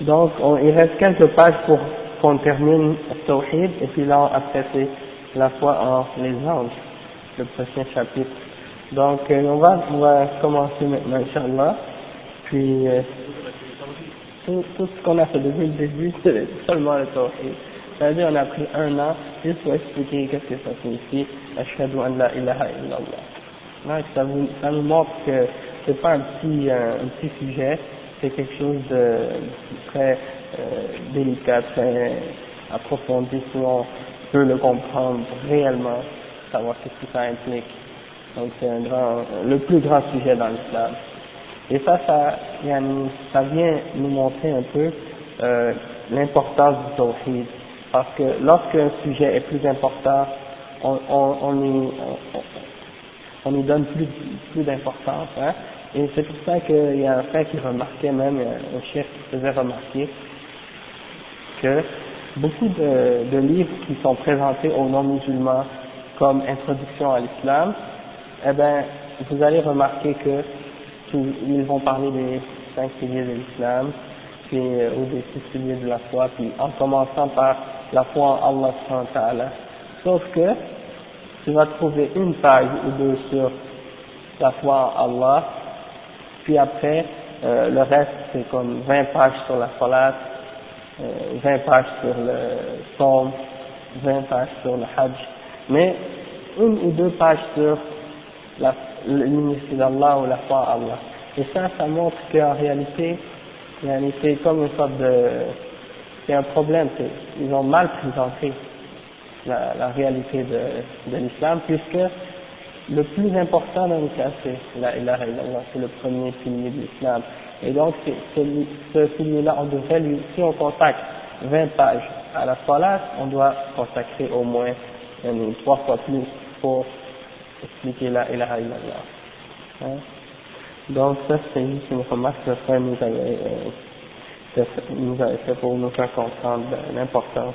Donc, on, il reste quelques pages pour qu'on termine Tawhid, et puis là, après, c'est la foi en les anges, le prochain chapitre. Donc, euh, on, va, commencer maintenant, Inch'Allah. Puis, euh, tout, ce qu'on a fait depuis le début, c'est seulement le Tawhid. C'est-à-dire, on a pris un an juste pour expliquer qu'est-ce que ça signifie, Ashhadu an la ilaha illallah. Donc, ça, vous, nous montre que c'est pas un petit, un, petit sujet, c'est quelque chose de très euh, délicat, très approfondi, si on peut le comprendre réellement, savoir ce que ça implique. Donc c'est un grand, le plus grand sujet dans l'islam. Et ça, ça, vient nous montrer un peu euh, l'importance du tawhid. Parce que lorsqu'un sujet est plus important, on, on, donne plus, plus d'importance. Hein? Et c'est pour ça qu'il y a un frère qui remarquait même, un chef qui faisait remarquer que beaucoup de, de livres qui sont présentés aux non-musulmans comme introduction à l'islam, eh ben, vous allez remarquer que ils vont parler des cinq piliers de l'islam, puis, euh, ou des six piliers de la foi, puis en commençant par la foi en Allah Sauf que tu vas trouver une page ou deux sur la foi en Allah, puis après, euh, le reste, c'est comme 20 pages sur la salat, euh, 20 pages sur le psaume, 20 pages sur le hajj. Mais une ou deux pages sur l'unité d'Allah ou la foi à Allah. Et ça, ça montre qu'en réalité, c'est comme une sorte de... C'est un problème, ils ont mal présenté la, réalité de l'islam, puisque le plus important dans le cas, c'est la ilaha illallah, c'est le premier pilier de l'islam. Et donc, ce pilier-là, on devrait lui, si on consacre 20 pages à la salat, on doit consacrer au moins une, trois fois plus pour expliquer la ilaha illallah. Hein? Donc, ça, c'est une remarque que le frère nous avait, euh, nous avait fait pour nous faire comprendre l'importance.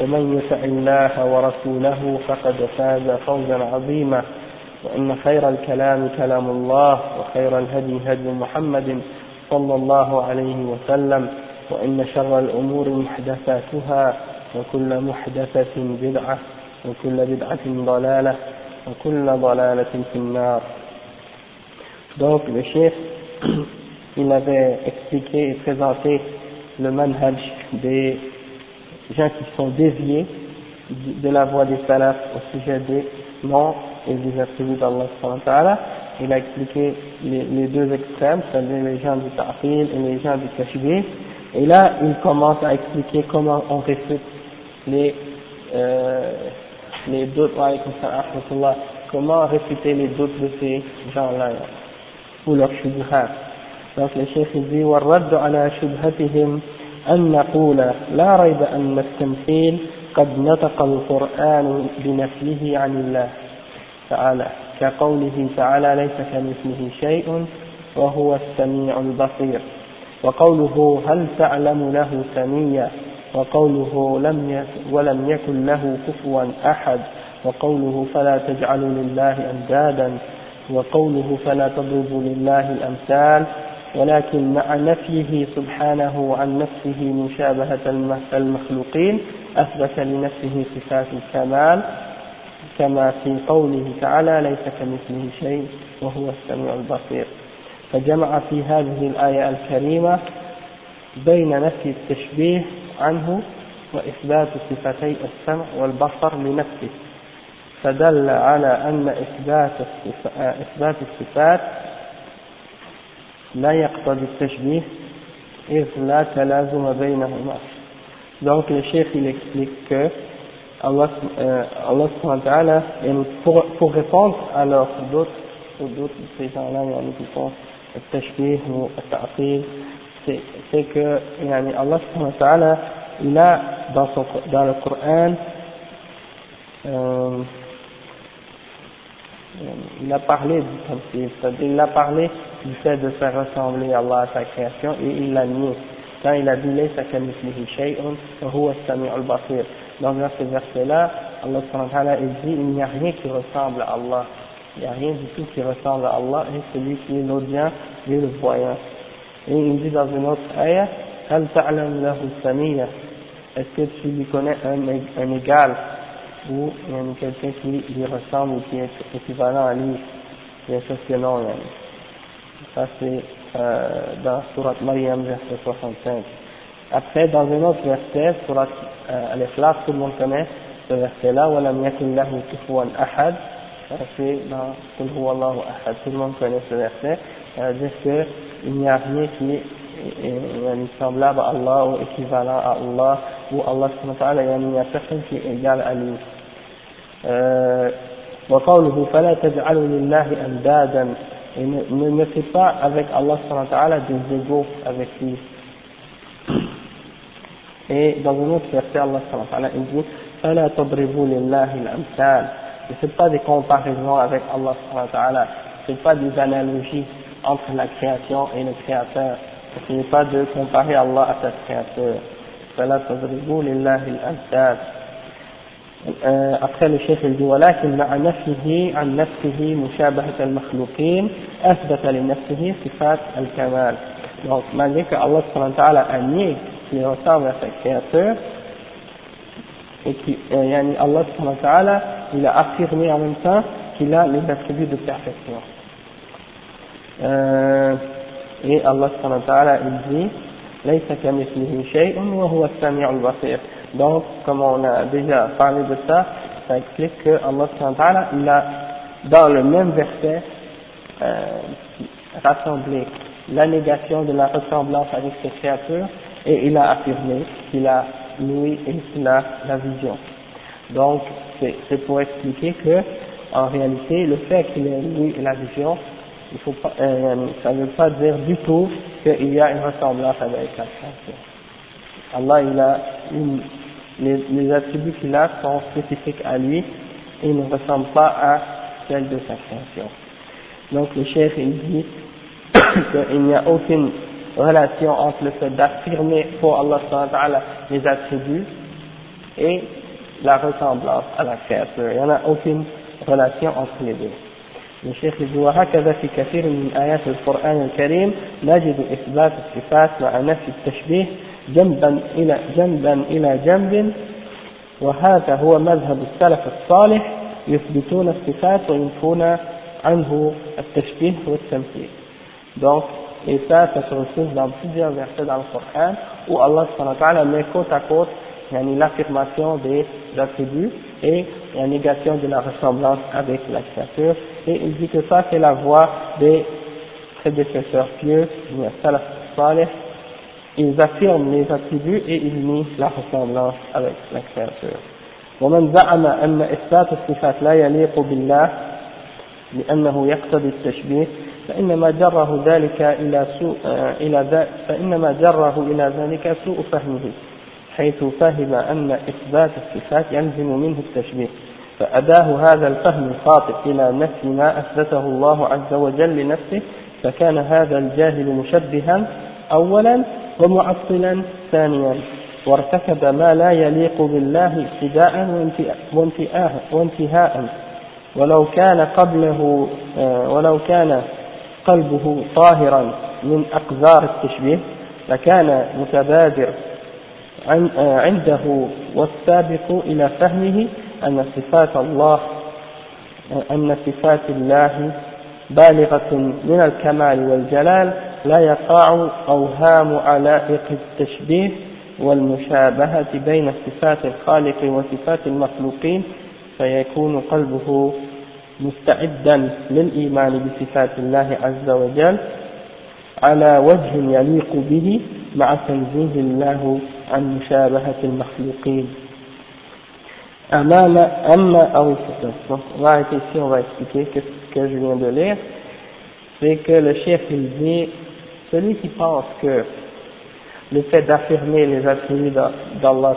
ومن يطع الله ورسوله فقد فاز فوزا عظيما. وإن خير الكلام كلام الله وخير الهدي هدي محمد صلى الله عليه وسلم وإن شر الأمور محدثاتها وكل محدثة بدعة وكل بدعة ضلالة وكل ضلالة في النار. Donc le chef, il avait expliqué et présenté le manhaj des gens qui sont déviés de la voie des salafs au sujet des noms et des attributs d'Allah il a expliqué les, les deux extrêmes, c'est-à-dire les gens du ta'fil et les gens du kashbih, et là il commence à expliquer comment on réfute les, euh, les doutes, comment réfuter les doutes de ces gens-là, ou leurs shubhat. Donc le chef dit, وَالرَّدُّ عَلَى شُبْهَتِهِمْ أن نقول لا ريب أن التمثيل قد نطق القرآن بنفيه عن الله تعالى كقوله تعالى ليس كمثله شيء وهو السميع البصير وقوله هل تعلم له سميا وقوله لم ولم يكن له كفوا أحد وقوله فلا تجعلوا لله أندادا وقوله فلا تضربوا لله الأمثال ولكن مع نفيه سبحانه عن نفسه مشابهة المخلوقين أثبت لنفسه صفات الكمال كما في قوله تعالى ليس كمثله شيء وهو السميع البصير فجمع في هذه الآية الكريمة بين نفي التشبيه عنه وإثبات صفتي السمع والبصر لنفسه فدل على أن إثبات الصفات لا يقتضي التشبيه إذ لا تلازم بينهما donc le chef il explique que Allah, euh, Allah pour, pour répondre alors d'autres d'autres ces gens-là qui font le tashbih ou le ta'qil c'est que yani, Allah il a dans, son, dans le Coran euh, il a parlé du tamthil, c'est-à-dire il a parlé il fait de faire ressembler Allah à sa création et il l'a nié. Quand il a dit shay'un huwa basir. Donc dans ce verset-là, Allah subhanahu dit il n'y a rien qui ressemble à Allah. Il n'y a rien du tout qui ressemble à Allah et celui qui est l'audient et le voyant. Et il dit dans une autre ayah Hal ta'lam lahu. Est-ce que tu lui connais un, un égal ou quelqu'un qui lui ressemble ou qui est équivalent à lui Bien sûr que non. Ça c'est euh, dans Surat Maryam, verset 65. Après, dans un autre verset, Surat euh, Al-Ikhlas, tout le monde connaît ce verset-là, وَلَمْ يَكُنْ لَهُ كُفُوًا أَحَدٍ c'est dans Qul huwa Allahu ahad, tout le monde connaît ce verset, ça veut dire qu'il n'y a rien qui est semblable à Allah ou équivalent à Allah ou Allah subhanahu wa il n'y a personne qui est égal à lui euh, وقوله فلا تجعلوا لله أندادا et ne, ne mettez pas avec Allah subhanahu wa ta'ala des égaux avec lui et dans un autre verset Allah subhanahu wa ta'ala il dit فلا تضربوا لله الأمثال ne faites pas des comparaisons avec Allah subhanahu wa ta'ala ne faites pas des analogies entre la création et le créateur n'est pas de comparer Allah à sa créature. فلا تضربوا لله الأمثال chef il dit ولكن مع نفسه عن نفسه مشابهة المخلوقين أثبت لنفسه صفات الكمال donc malgré que Allah subhanahu wa ta'ala a nié qu'il ressemble à sa créature et qui euh, yani Allah subhanahu wa ta'ala il a affirmé en même temps qu'il a les attributs de perfection euh, et Allah subhanahu wa ta'ala il dit ليس كمثله شيء وهو السميع البصير donc comme on a déjà parlé de ça ça explique que Allah il a dans le même verset euh, rassemblé la négation de la ressemblance avec ses créatures et il a affirmé qu'il a l'ouïe et qu'il la vision donc c'est pour expliquer que en réalité le fait qu'il ait l'ouïe la vision euh, ça ne veut pas dire du tout qu'il y a une ressemblance avec la création. Allah, il a une, les, les attributs qu'il a sont spécifiques à lui et ne ressemblent pas à celles de sa création. Donc le chef il dit qu'il n'y a aucune relation entre le fait d'affirmer pour Allah les attributs et la ressemblance à la créature. Il n'y en a aucune relation entre les deux. الشيخ يقول وهكذا في كثير من آيات القرآن الكريم نجد إثبات الصفات مع نفي التشبيه جنبا إلى جنبا إلى جنب وهذا هو مذهب السلف الصالح يثبتون الصفات وينفون عنه التشبيه والتمثيل. Donc, et ça, ça se retrouve dans plusieurs versets dans le Coran où Allah subhanahu wa ta'ala met côte à côte l'affirmation des attributs et la négation de la ressemblance avec la créature. Et il dit que ça, c'est la voie des prédécesseurs pieux, salaf salih. Ils affirment les attributs et ils nient la ressemblance avec la créature. ومن زعم أن إثبات الصفات لا يليق بالله لأنه يقتضي التشبيه فإنما جره ذلك إلى سوء إلى فإنما جره إلى ذلك سوء فهمه حيث فهم أن إثبات الصفات يلزم منه التشبيه فأداه هذا الفهم الخاطئ إلى نفي ما أثبته الله عز وجل لنفسه فكان هذا الجاهل مشبها أولا ومعطلا ثانيا. وارتكب ما لا يليق بالله ابتداء وانتهاء ولو كان قبله آه، ولو كان قلبه طاهرا من أقذار التشبيه لكان متبادر عنده والسابق إلى فهمه أن صفات الله أن صفات الله بالغة من الكمال والجلال لا يقع أوهام علائق التشبيه والمشابهة بين صفات الخالق وصفات المخلوقين فيكون قلبه مستعدا للإيمان بصفات الله عز وجل على وجه يليق به مع تنزيه الله عن مشابهة المخلوقين أمام أما أو arrêter ici, on va lire. C'est que le chef il dit, celui qui pense que le fait d'affirmer les attributs d'Allah,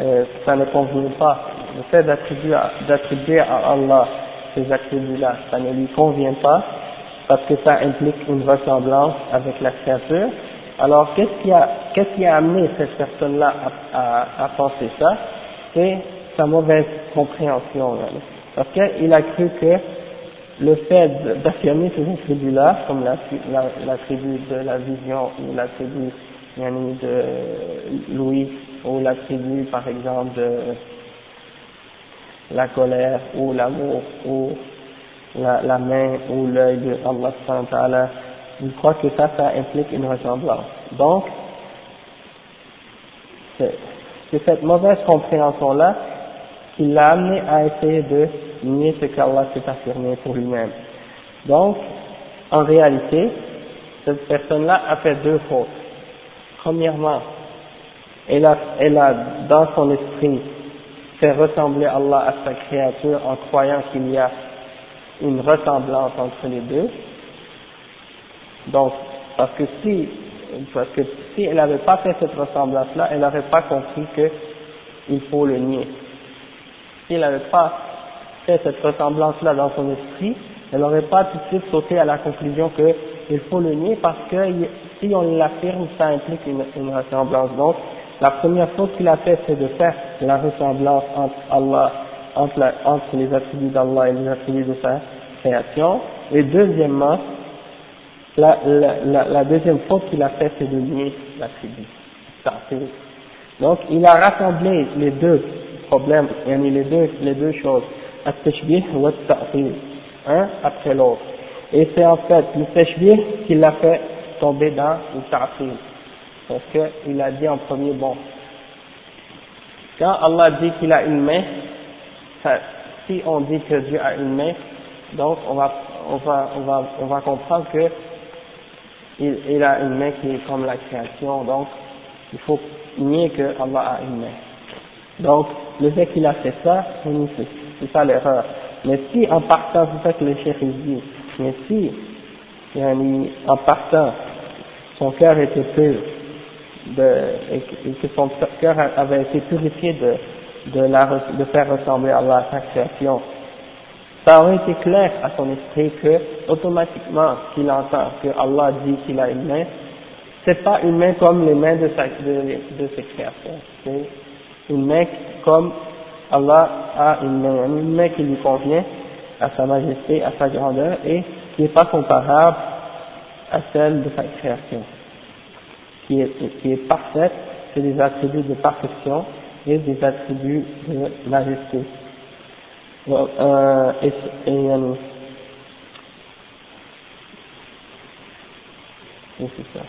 euh, ça ne convient pas. Le fait d'attribuer à Allah ces attributs-là, ça ne lui convient pas, parce que ça implique une ressemblance avec la créature. Alors, qu'est-ce qui a, qu'est-ce qui a amené cette personne-là à, penser ça? C'est sa mauvaise compréhension. Parce qu'il a cru que le fait d'affirmer ces attributs-là, comme l'attribut de la vision ou l'attribut de Louis ou l'attribut par exemple de la colère ou l'amour ou la, la, main ou l'œil de Allah il croit que ça, ça implique une ressemblance. Donc, c'est cette mauvaise compréhension-là qui l'a amené à essayer de nier ce qu'Allah s'est affirmé pour lui-même. Donc, en réalité, cette personne-là a fait deux fautes. Premièrement, elle a, elle a dans son esprit fait ressembler Allah à sa créature en croyant qu'il y a une ressemblance entre les deux. Donc, parce que si, parce que si elle n'avait pas fait cette ressemblance-là, elle n'aurait pas compris qu'il faut le nier. Elle n'avait pas fait cette ressemblance-là dans son esprit, elle n'aurait pas tout de suite sauté à la conclusion qu'il faut le nier parce que si on l'affirme, ça implique une, ressemblance. Donc, la première chose qu'il a fait, c'est de faire la ressemblance entre Allah, entre, les attributs d'Allah et les attributs de sa création. Et deuxièmement, la, deuxième faute qu'il a fait, c'est de nier l'attribut. Donc, il a rassemblé les deux problèmes, les deux, les deux choses, un après l'autre. Et c'est en fait le tashbih qui l'a fait tomber dans le ta'til. Parce qu'il a dit en premier, bon, quand Allah dit qu'il a une main, si on dit que Dieu a une main, donc on va, on va, on va, on va comprendre que il, il a une main qui est comme la création, donc il faut nier que Allah a une main. Donc, le fait qu'il a fait ça, c'est ça l'erreur. Mais si en partant, c'est ça que le chef dit, mais si en partant, son cœur était pur, de, et que son cœur avait été purifié de, de, la, de faire ressembler à Allah sa création, ça aurait été clair à son esprit que, automatiquement, qu'il entend que Allah dit qu'il a une main, c'est pas une main comme les mains de, sa, de, de ses créateurs. Une main comme Allah a une une main qui lui convient à sa majesté, à sa grandeur et qui n'est pas comparable à celle de sa création, qui est, qui est parfaite, c'est des attributs de perfection et des attributs de majesté. Euh, et, et, euh, ça.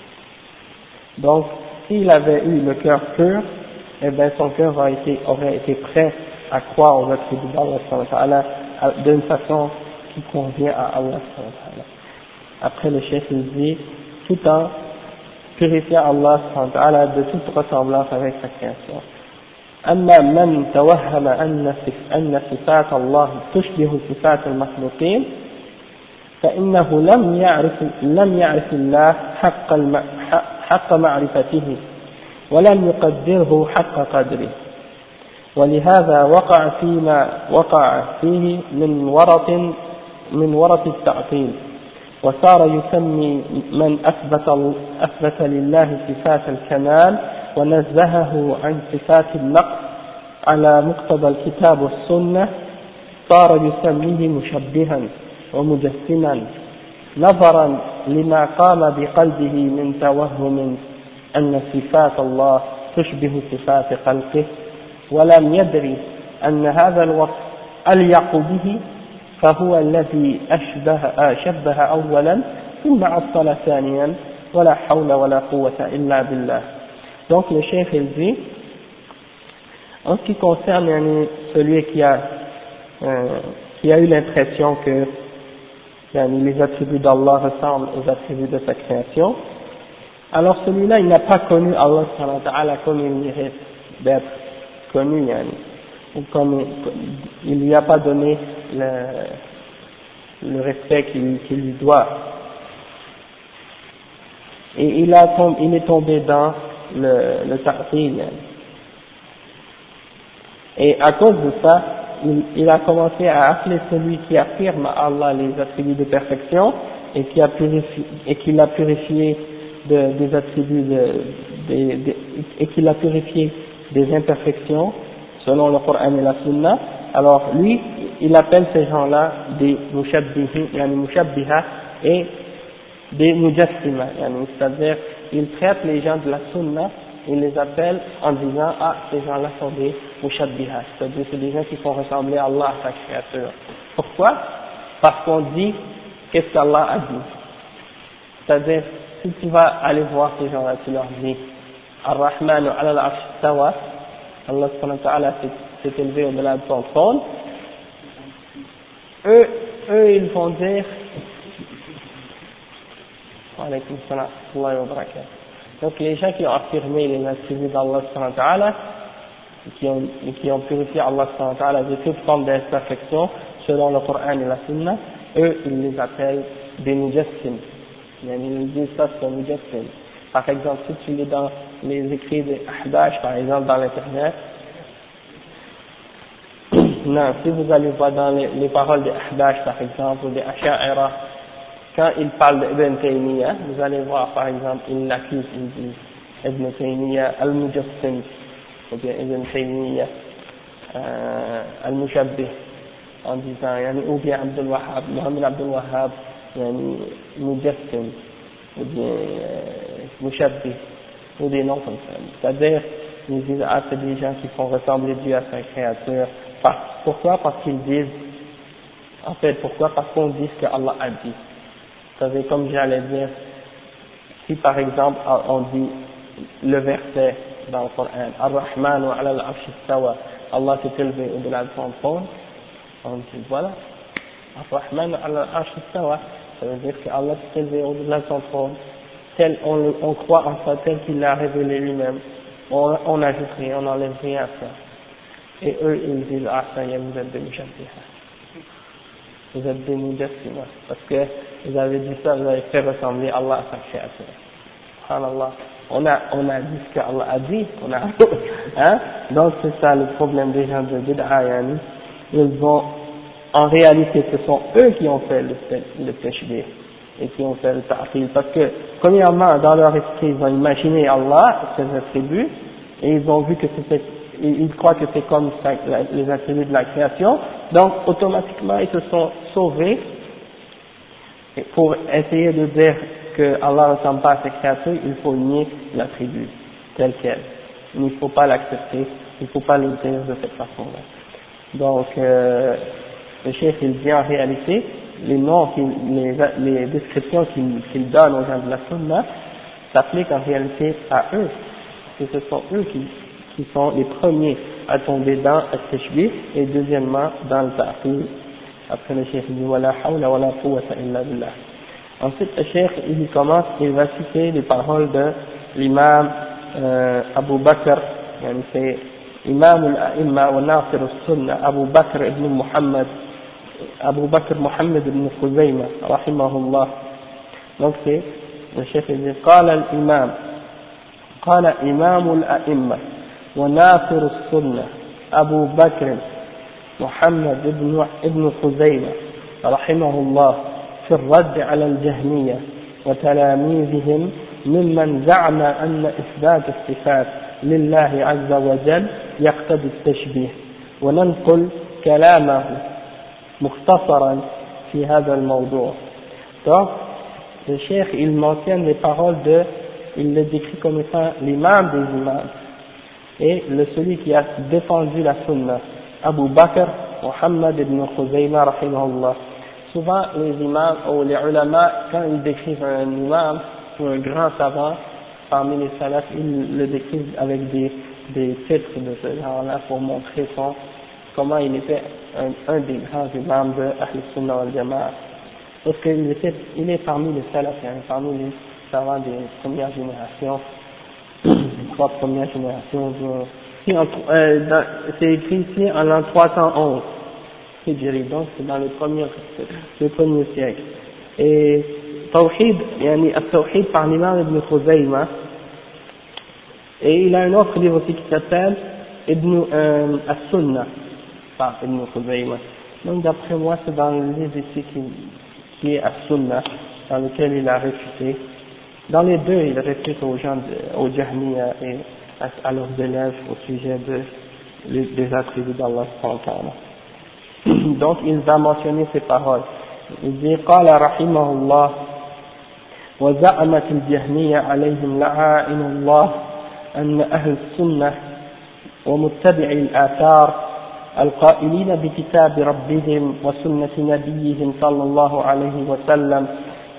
Donc, s'il avait eu le cœur pur, eh bien son cœur aurait été, aurait été prêt à croire aux attributs d'Allah d'une façon qui convient à Allah. Après le chef il dit, tout en purifiant Allah de toute ressemblance avec sa création. أما من توهم أن أن صفات الله تشبه صفات المخلوقين فإنه لم يعرف لم يعرف الله حق حق معرفته ولم يقدره حق قدره. ولهذا وقع فيما وقع فيه من ورط من ورط التعطيل. وصار يسمي من أثبت, أثبت لله صفات الكمال ونزهه عن صفات النقص على مقتضى الكتاب والسنة صار يسميه مشبها ومجسما نظرا لما قام بقلبه من توهم أن صفات الله تشبه صفات خلقه ولم يدري أن هذا الوصف أليق به فهو الذي أشبه شبه أولا ثم عطل ثانيا ولا حول ولا قوة إلا بالله donc le chef il dit en ce qui concerne celui qui a euh, qui a eu l'impression que les attributs d'Allah ressemblent aux attributs de sa création alors celui-là il n'a pas connu Allah comme il mérite d'être connu yani, ou comme il lui a pas donné le, respect qu'il qu lui doit et il, a il est tombé dans le, le ta'til. Et à cause de ça, il, a commencé à appeler celui qui affirme à Allah les attributs de perfection et qui l'a purifié de, des attributs et qui l'a purifié des imperfections selon le Coran et la Sunna. Alors lui, il appelle ces gens-là des mushabbiha et des mujassima, c'est-à-dire il traite les gens de la sunna, il les appelle en disant ah ces gens-là sont des mushabbiha, c'est-à-dire c'est des gens qui font ressembler Allah à sa créature. Pourquoi? Parce qu'on dit qu'est-ce qu'Allah a dit? C'est-à-dire si tu vas aller voir ces gens-là, tu leur dis Ar-Rahman ala al-Arsh Allah subhanahu wa ta'ala s'est élevé au-delà de son trône. Eux, eux, ils vont dire donc les gens qui ont affirmé les attributs d'Allah et qui ont, qui ont purifié Allah de toute forme d'imperfection selon le Coran et la Sunna, eux ils les appellent des mujassim. Ils disent ça c'est un mujassim. Par exemple, si tu lis dans les écrits des Ahdash, par exemple dans l'internet, non, si vous allez voir dans les, les paroles des Ahdash par exemple, ou des Asha'ira, quand il parle d'Ibn Taymiyyah, vous allez voir par exemple, il l'accuse, il dit Ibn Taymiyyah al-Mujassim, ou bien Ibn Taymiyyah euh, al-Mushabbih, en disant, yani, ou bien Abdul Wahhab, Mohamed Abdul Wahhab, yani, Mujassim, ou bien Mushabbih, ou des noms comme. C'est-à-dire, ils disent, ah, c'est des gens qui font ressembler Dieu à sa créature. Pourquoi? Parce qu'ils disent, en fait, pourquoi? Parce qu'on dit ce que Allah a dit. Vous savez, comme j'allais dire, si par exemple on dit le verset dans le Coran, Ar-Rahman wa ala al Allah s'est élevé au-delà de son trône, on dit voilà, Ar-Rahman wa ala al ça veut dire que Allah s'est au-delà de son trône, tel on, on croit en ça, tel qu'il l'a révélé lui-même, on n'ajoute rien, on n'enlève rien à ça. Et eux, ils disent, ah ça y est, vous êtes des vous êtes des mujassima, parce que vous avez dit ça, vous avez fait ressembler Allah à sa créature. Subhanallah. On a, on a dit ce qu'Allah a dit, on a, hein? Donc c'est ça le problème des gens de Bid'a, Ils vont, en réalité, ce sont eux qui ont fait le, le péché et qui ont fait le ta'fil. Parce que, premièrement, dans leur esprit, ils ont imaginé Allah, ses attributs, et ils ont vu que c'était ils croient que c'est comme les attributs de la création, donc automatiquement ils se sont sauvés pour essayer de dire que Allah ne ressemble pas à ses créatures, il faut nier l'attribut tel quel. Il ne faut pas l'accepter, il ne faut pas le dire de cette façon-là. Donc, euh, le chef il dit en réalité, les noms, les, les descriptions qu'il donne aux gens de la Sunna s'appliquent en réalité à eux, que ce sont eux qui qui sont les premiers à tomber dans le et deuxièmement dans le ta'qil. Après le cheikh dit wala hawla wala quwwata illa billah. Ensuite le cheikh il commence, il va citer les paroles de l'imam euh, Abu Bakr, c'est imam al-a'imma wa nasir al-sunnah Abu Bakr ibn Muhammad Abu Bakr Muhammad ibn Khuzayma rahimahullah. Donc c'est le il dit قال الإمام قال إمام الأئمة وناصر السنة أبو بكر محمد بن ابن خزيمة رحمه الله في الرد على الجهمية وتلاميذهم ممن زعم أن إثبات الصفات لله عز وجل يقتضي التشبيه وننقل كلامه مختصرا في هذا الموضوع Donc, le cheikh, il mentionne les paroles de, il le décrit comme étant l'imam des imams, et le celui qui a défendu la sunna, Abu Bakr Muhammad ibn Khuzayma rahimahullah, souvent les imams ou les ulama, quand ils décrivent un imam ou un grand savant, parmi les salafs, ils le décrivent avec des, des titres de ce genre-là pour montrer son, comment il était un, des grands imams de Ahl Sunnah al Jama'a. Parce qu'il il est parmi les salafs, hein, parmi les savants des premières générations, les trois premières générations. Euh, c'est écrit ici en l'an 311 donc c'est dans le premier, le premier siècle. Et Tawhid, yani Tawhid par l'imam Ibn et il a un autre livre aussi qui s'appelle Ibn euh, As-Sunnah, par Ibn Khuzayma. Donc d'après moi, c'est dans le livre ici qui, qui est As-Sunnah, dans lequel il a réfuté. Dans les deux, il réfute aux gens, de, aux Jahmiya et à, à, leurs élèves au sujet de, des attributs d'Allah Donc il va mentionner ces paroles. Il dit قال رحمه الله وزعمت الجهمية عليهم لعائن الله أن أهل السنة ومتبعي الآثار القائلين بكتاب ربهم وسنة نبيهم صلى الله عليه وسلم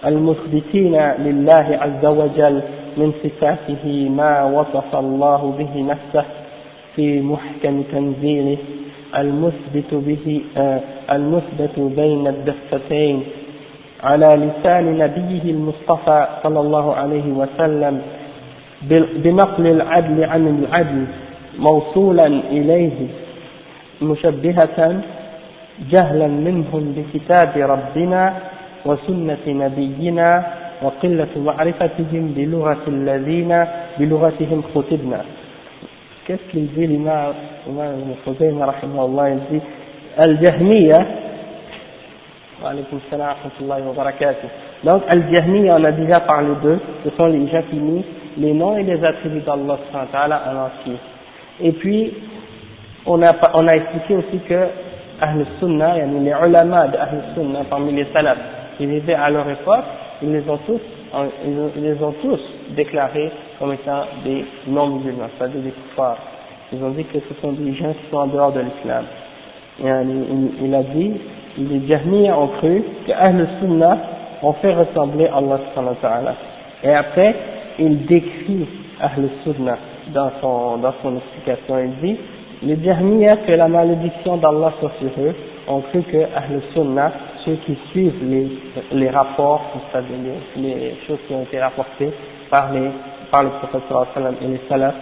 المثبتين لله عز وجل من صفاته ما وصف الله به نفسه في محكم تنزيله المثبت به آه المثبت بين الدفتين على لسان نبيه المصطفى صلى الله عليه وسلم بنقل العدل عن العدل موصولا إليه. مشبهة جهلا منهم بكتاب ربنا وسنة نبينا وقلة معرفتهم بلغة الذين بلغتهم خطبنا كيف يجي لنا الإمام رحمه الله يجي الجهمية. وعليكم السلام ورحمة الله وبركاته. Donc, Al-Jahmiya, on a déjà parlé d'eux, ce sont les Jahmiyyis, les noms et les attributs. Et puis, on a, on a expliqué aussi que Ahl Sunnah, les ulama de Ahl Sunnah, parmi les salafs qui vivaient à leur époque, ils les ont tous, ils les ont tous déclarés comme étant des non-musulmans, c'est-à-dire des kuffars. Ils ont dit que ce sont des gens qui sont en dehors de l'islam. Il, a dit, les Jahmiyyah ont cru que Ahl Sunnah ont fait ressembler Allah ta'ala. Et après, il décrit Ahl Sunnah dans son, dans son explication. Il dit, les Jahmiyyah, que la malédiction d'Allah soit sur eux, ont cru que Ahl Sunnah, ceux qui suivent les, les rapports, les, les choses qui ont été rapportées par les par le prophète et les salafs,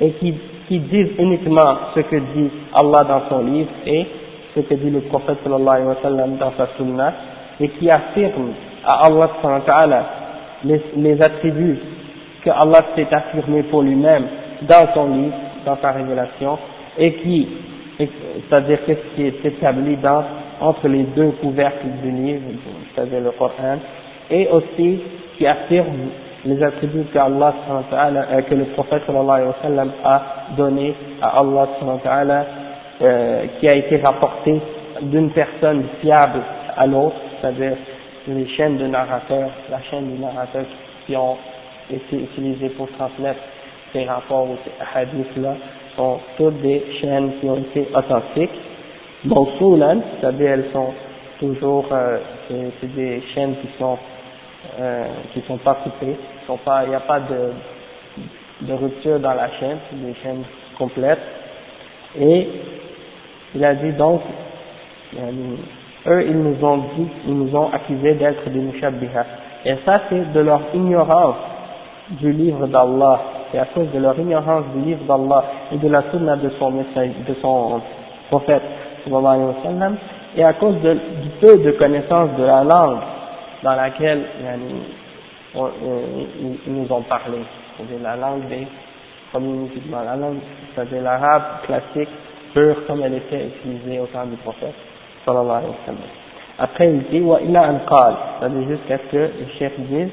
et qui, qui disent uniquement ce que dit Allah dans son livre et ce que dit le prophète sallallahu wa sallam dans sa sunna, et qui affirment à Allah sallallahu les, les attributs que Allah s'est affirmé pour lui-même dans son livre, dans sa révélation, et qui, c'est-à-dire ce qui est établi entre les deux couvercles du livre, c'est-à-dire le Coran, et aussi qui affirme les attributs que Allah euh, que le prophète sallallahu alayhi wa sallam a donné à Allah euh, qui a été rapporté d'une personne fiable à l'autre, c'est-à-dire les chaînes de narrateurs, la chaîne de narrateurs qui ont été utilisées pour transmettre ces rapports ou ces hadiths-là sont toutes des chaînes qui ont été authentiques. Mawsulan, c'est-à-dire elles sont toujours, euh, c'est des chaînes qui sont euh, qui sont pas coupées, sont pas, il n'y a pas de, de rupture dans la chaîne, c'est des chaînes complètes. Et il a dit donc, eux ils nous ont dit, ils nous ont accusés d'être des mushabbiha. Et ça c'est de leur ignorance du livre d'Allah C'est à cause de leur ignorance du livre d'Allah et de la sunna de son message, de son prophète, et à cause de, du peu de connaissance de la langue dans laquelle on, ils nous ont parlé, c'est-à-dire la langue des communautés, la langue, c'est-à-dire l'arabe classique, pur comme elle était utilisée au temps du prophète, sallallahu alayhi wa sallam. Après il dit, wa illa an qal, c'est-à-dire jusqu'à ce que le chef dise,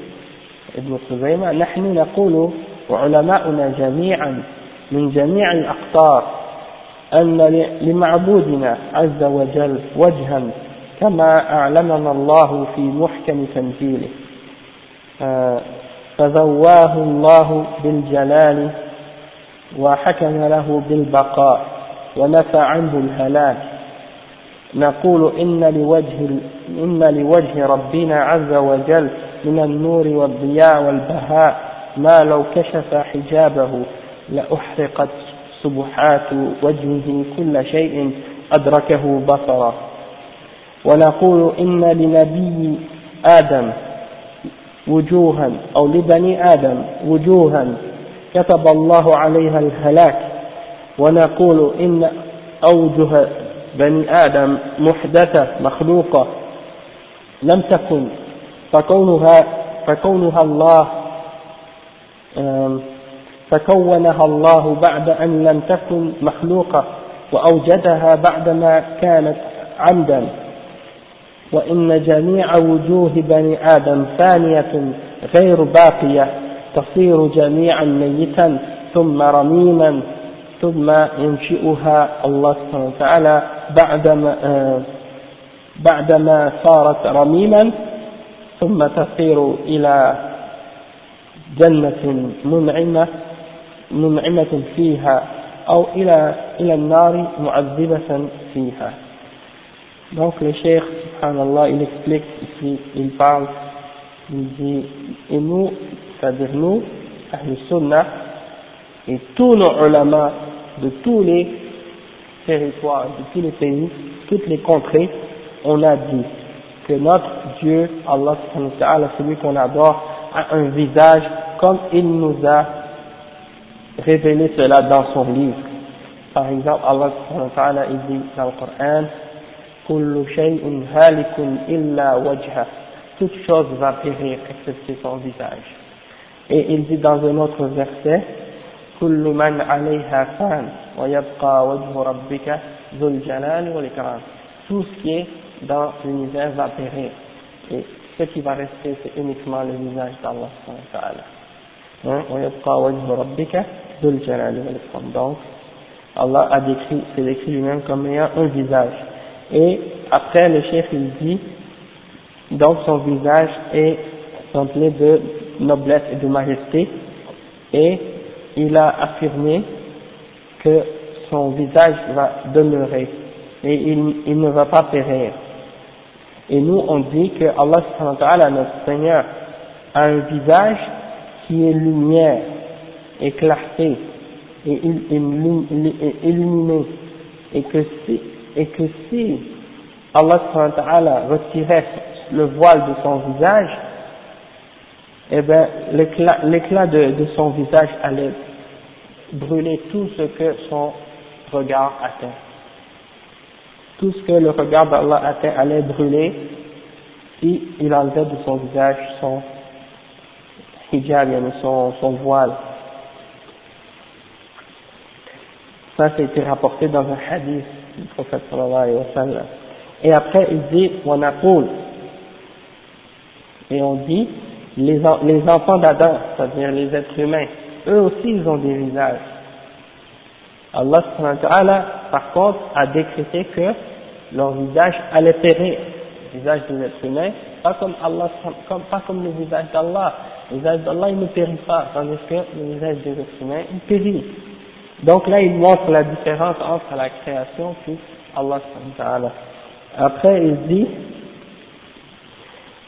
ابن خزيمة نحن نقول وعلماؤنا جميعا من جميع الأقطار أن لمعبودنا عز وجل وجها كما أعلمنا الله في محكم تنزيله. فذواه الله بالجلال وحكم له بالبقاء ونفى عنه الهلاك. نقول إن لوجه, إن لوجه ربنا عز وجل من النور والضياء والبهاء ما لو كشف حجابه لأحرقت سبحات وجهه كل شيء أدركه بصرا ونقول إن لنبي آدم وجوها أو لبني آدم وجوها كتب الله عليها الهلاك. ونقول إن أوجه بني آدم محدثة مخلوقة لم تكن فكونها فكونها الله فكونها الله بعد أن لم تكن مخلوقة وأوجدها بعدما كانت عمدا. وإن جميع وجوه بني آدم فانية غير باقية تصير جميعا ميتا ثم رميما ثم ينشئها الله سبحانه وتعالى بعدما بعدما صارت رميما ثم تصير إلى جنة منعمة منعمة فيها أو إلى إلى النار معذبة فيها Donc le cheikh, subhanallah, il explique ici, il parle, il dit, et nous, c'est-à-dire nous, Ahl Sunnah, et tous nos ulama de tous les territoires, de tous les pays, toutes les contrées, on a dit que notre Dieu, Allah subhanahu wa ta'ala, celui qu'on adore, a un visage comme il nous a révélé cela dans son livre. Par exemple, Allah subhanahu wa ta'ala, il dit dans le Coran, كل شيء هالك إلا وجهه toute chose va périr excepté son visage et il dit dans un autre verset كل من عليها فان ويبقى وجه ربك ذو الجلال والإكرام tout ce qui est dans l'univers va périr et ce qui va rester, c'est uniquement le visage d'Allah hein? Donc, Allah a décrit, s'est décrit lui-même comme ayant un visage. Et après, le chef il dit, donc son visage est semblé de noblesse et de majesté, et il a affirmé que son visage va demeurer, et il ne va pas périr. Et nous on dit que Allah notre Seigneur a un visage qui est lumière et clarté et illuminé et que si et que si Allah retirait le voile de son visage, eh bien l'éclat de son visage allait brûler tout ce que son regard atteint. Tout ce que le regard d'Allah allait brûler si il enlevait de son visage son hijab, son, son voile. Ça, c'est été rapporté dans un hadith du prophète sallallahu alayhi wa sallam. Et après, il dit, on appelle, et on dit, les, les enfants d'Adam, c'est-à-dire les êtres humains, eux aussi ils ont des visages. Allah par contre, a décrété que leur visage allait périr, le visage des êtres humains, pas comme Allah, comme, pas comme le visage d'Allah. Le visage d'Allah, il ne périt pas, tandis que le visage des êtres humains, il périt. Donc là, il montre la différence entre la création puis Allah subhanahu Après, il dit,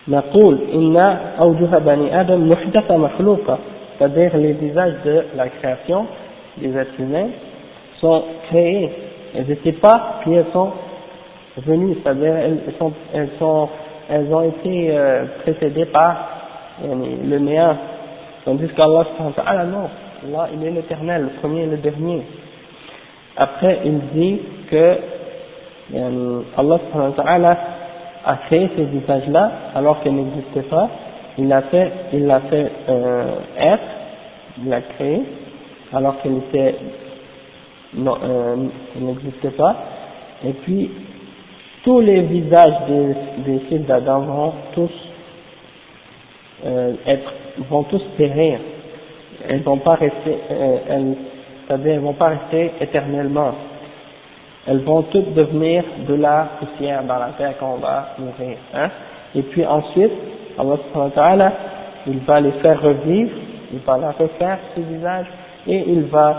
نقول إن أوجه بني آدم محدثة مخلوقة c'est-à-dire les visages de la création des êtres humains sont créés elles n'étaient pas puis elles sont venues c'est-à-dire elles sont elles ont été euh, précédées par le néant. Tandis qu'Allah ah non Allah il est l'éternel le premier et le dernier. Après il dit que Allah a créé ces visages-là alors qu'ils n'existaient pas, il l'a fait, il l'a fait euh, être, il l'a créé alors non, euh, n'existait pas, et puis tous les visages des, des fils d'Adam vont tous euh, être, vont tous périr, elles vont pas rester, euh, elles, c'est-à-dire elles vont pas rester éternellement elles vont toutes devenir de la poussière dans la terre qu'on va mourir. Hein. Et puis ensuite, Allah il va les faire revivre, il va la refaire ce visage, et il va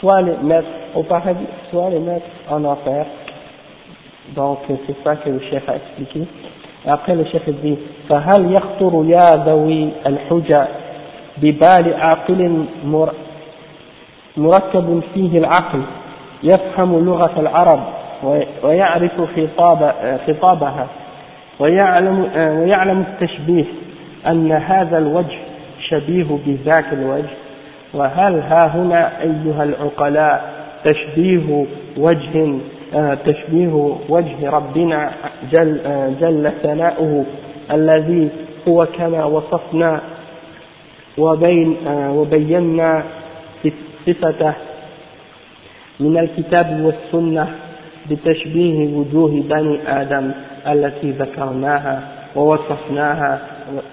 soit les mettre au paradis, soit les mettre en enfer. Donc c'est ça que le chef a expliqué. Après le chef dit فهل يخطر يا ذوي الحجة ببال عاقل مركب فيه العقل يفهم لغة العرب ويعرف خطاب خطابها ويعلم ويعلم التشبيه أن هذا الوجه شبيه بذاك الوجه وهل ها هنا أيها العقلاء تشبيه وجه تشبيه وجه ربنا جل, جل ثناؤه الذي هو كما وصفنا وبين وبينا صفته من الكتاب والسنة بتشبيه وجوه بني آدم التي ذكرناها. ووصفناها.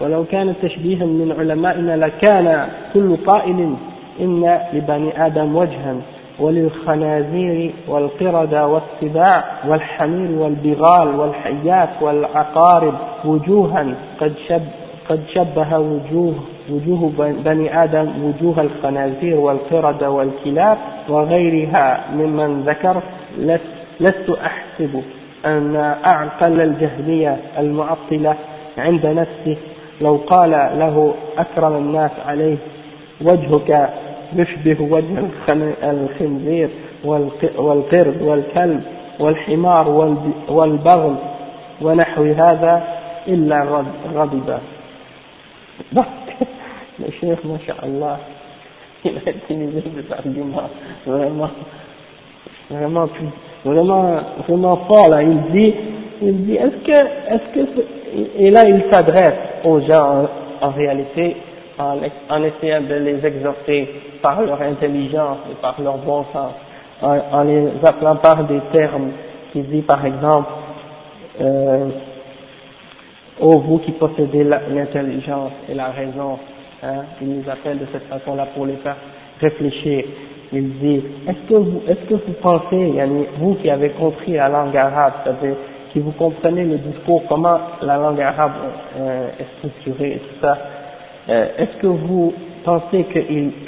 ولو كان تشبيها من علمائنا لكان كل قائل إن لبني آدم وجها وللخنازير والقردة والسباع والحمير والبغال والحيات والعقارب وجوها قد شب قد شبه وجوه وجوه بني آدم وجوه الخنازير والقردة والكلاب وغيرها ممن ذكر لست أحسب أن أعقل الجهمية المعطلة عند نفسه. لو قال له أكرم الناس عليه وجهك يشبه وجه الخنزير والقرد والكلب والحمار والبغل ونحو هذا إلا غضب. le chef, masha'Allah, il a utilisé des vraiment, vraiment, vraiment, vraiment fort là. Il dit, il dit, est-ce que, est-ce que, et là il s'adresse aux gens en, réalité en, essayant de les exhorter par leur intelligence et par leur bon sens, en, les appelant par des termes qui dit par exemple, euh, ô vous qui possédez l'intelligence et la raison, hein, il nous appelle de cette façon-là pour les faire réfléchir. Il dit, est-ce que vous, est-ce que vous pensez, vous qui avez compris la langue arabe, c'est-à-dire qui vous comprenez le discours, comment la langue arabe euh, est structurée et tout ça, euh, est-ce que vous pensez que,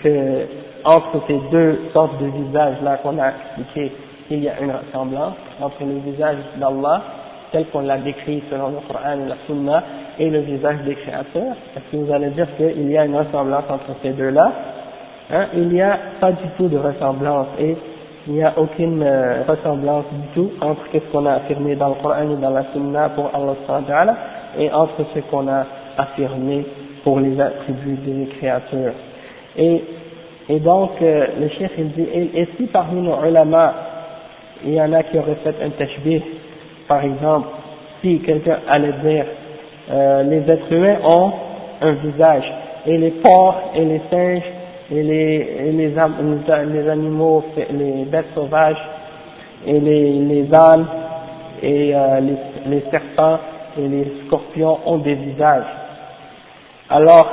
que entre ces deux sortes de visages là qu'on a expliqué, il y a une ressemblance entre le visage d'Allah tel qu'on l'a décrit selon le Coran et la Sunna et le visage des créateurs? Est-ce que vous allez dire qu'il y a une ressemblance entre ces deux-là hein Il n'y a pas du tout de ressemblance et il n'y a aucune euh, ressemblance du tout entre ce qu'on a affirmé dans le Coran et dans la Sunna pour Allah et entre ce qu'on a affirmé pour les attributs des créateurs. Et, et donc, euh, le chef il dit, et, si parmi nos ulama, il y en a qui auraient fait un tashbih par exemple, si quelqu'un allait dire euh, les êtres humains ont un visage et les porcs et les singes et les, et les, les, animaux, les bêtes sauvages et les, les ânes et euh, les, les serpents et les scorpions ont des visages. Alors,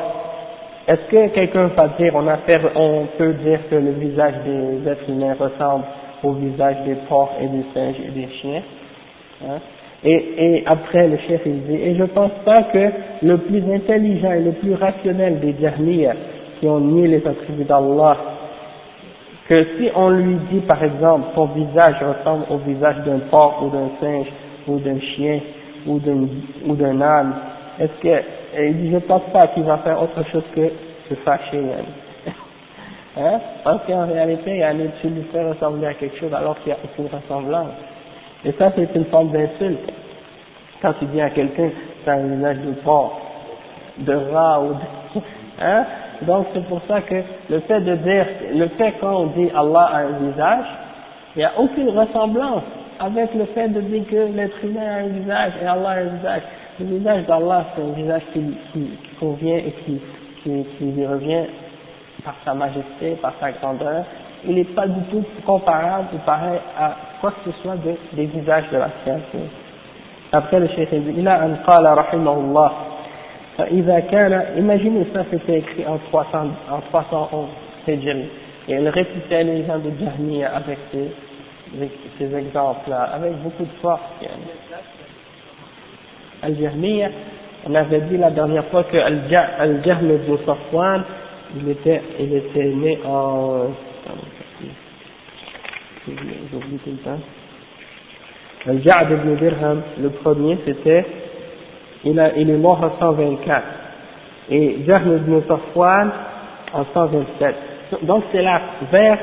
est-ce que quelqu'un va dire, on, a fait, on peut dire que le visage des êtres humains ressemble au visage des porcs et des singes et des chiens Hein? Et, et, après le chef il dit, et je pense pas que le plus intelligent et le plus rationnel des Jahmiyyah qui ont nié les attributs d'Allah, que si on lui dit par exemple son visage ressemble au visage d'un porc ou d'un singe ou d'un chien ou d'un âne, est-ce que il dit je pense pas qu'il va faire autre chose que se fâcher. Hein? Parce qu'en réalité, il y a tu lui fais ressembler à quelque chose alors qu'il n'y a aucune ressemblance. Et ça, c'est une forme d'insulte. Quand tu dis à quelqu'un, c'est un visage de porc, de rat ou de... Hein? Donc c'est pour ça que le fait de dire, le fait quand on dit Allah a un visage, il n'y a aucune ressemblance avec le fait de dire que l'être humain a un visage et Allah a un visage. Le visage d'Allah, c'est un visage qui, convient et qui, lui revient par sa majesté, par sa grandeur, il n'est pas du tout comparable ou pareil à quoi que ce soit de, des visages de la créature. Après le Cheikh il a un qala rahimahullah, فإذا كان, imaginez ça c'était écrit en 300, en 311 Hijri, et il récitait les gens de Jahmiya avec ces, ces exemples-là, avec beaucoup de force. Al-Jahmiya, on avait dit la dernière fois que Al-Jahm ibn Safwan, il était, il était né en J'oublie tout le temps. Le Ja'd ibn Dirham, le premier, c'était, il, a, il est mort en 124. Et Jahm ibn Safwan en 127. Donc c'est là, vers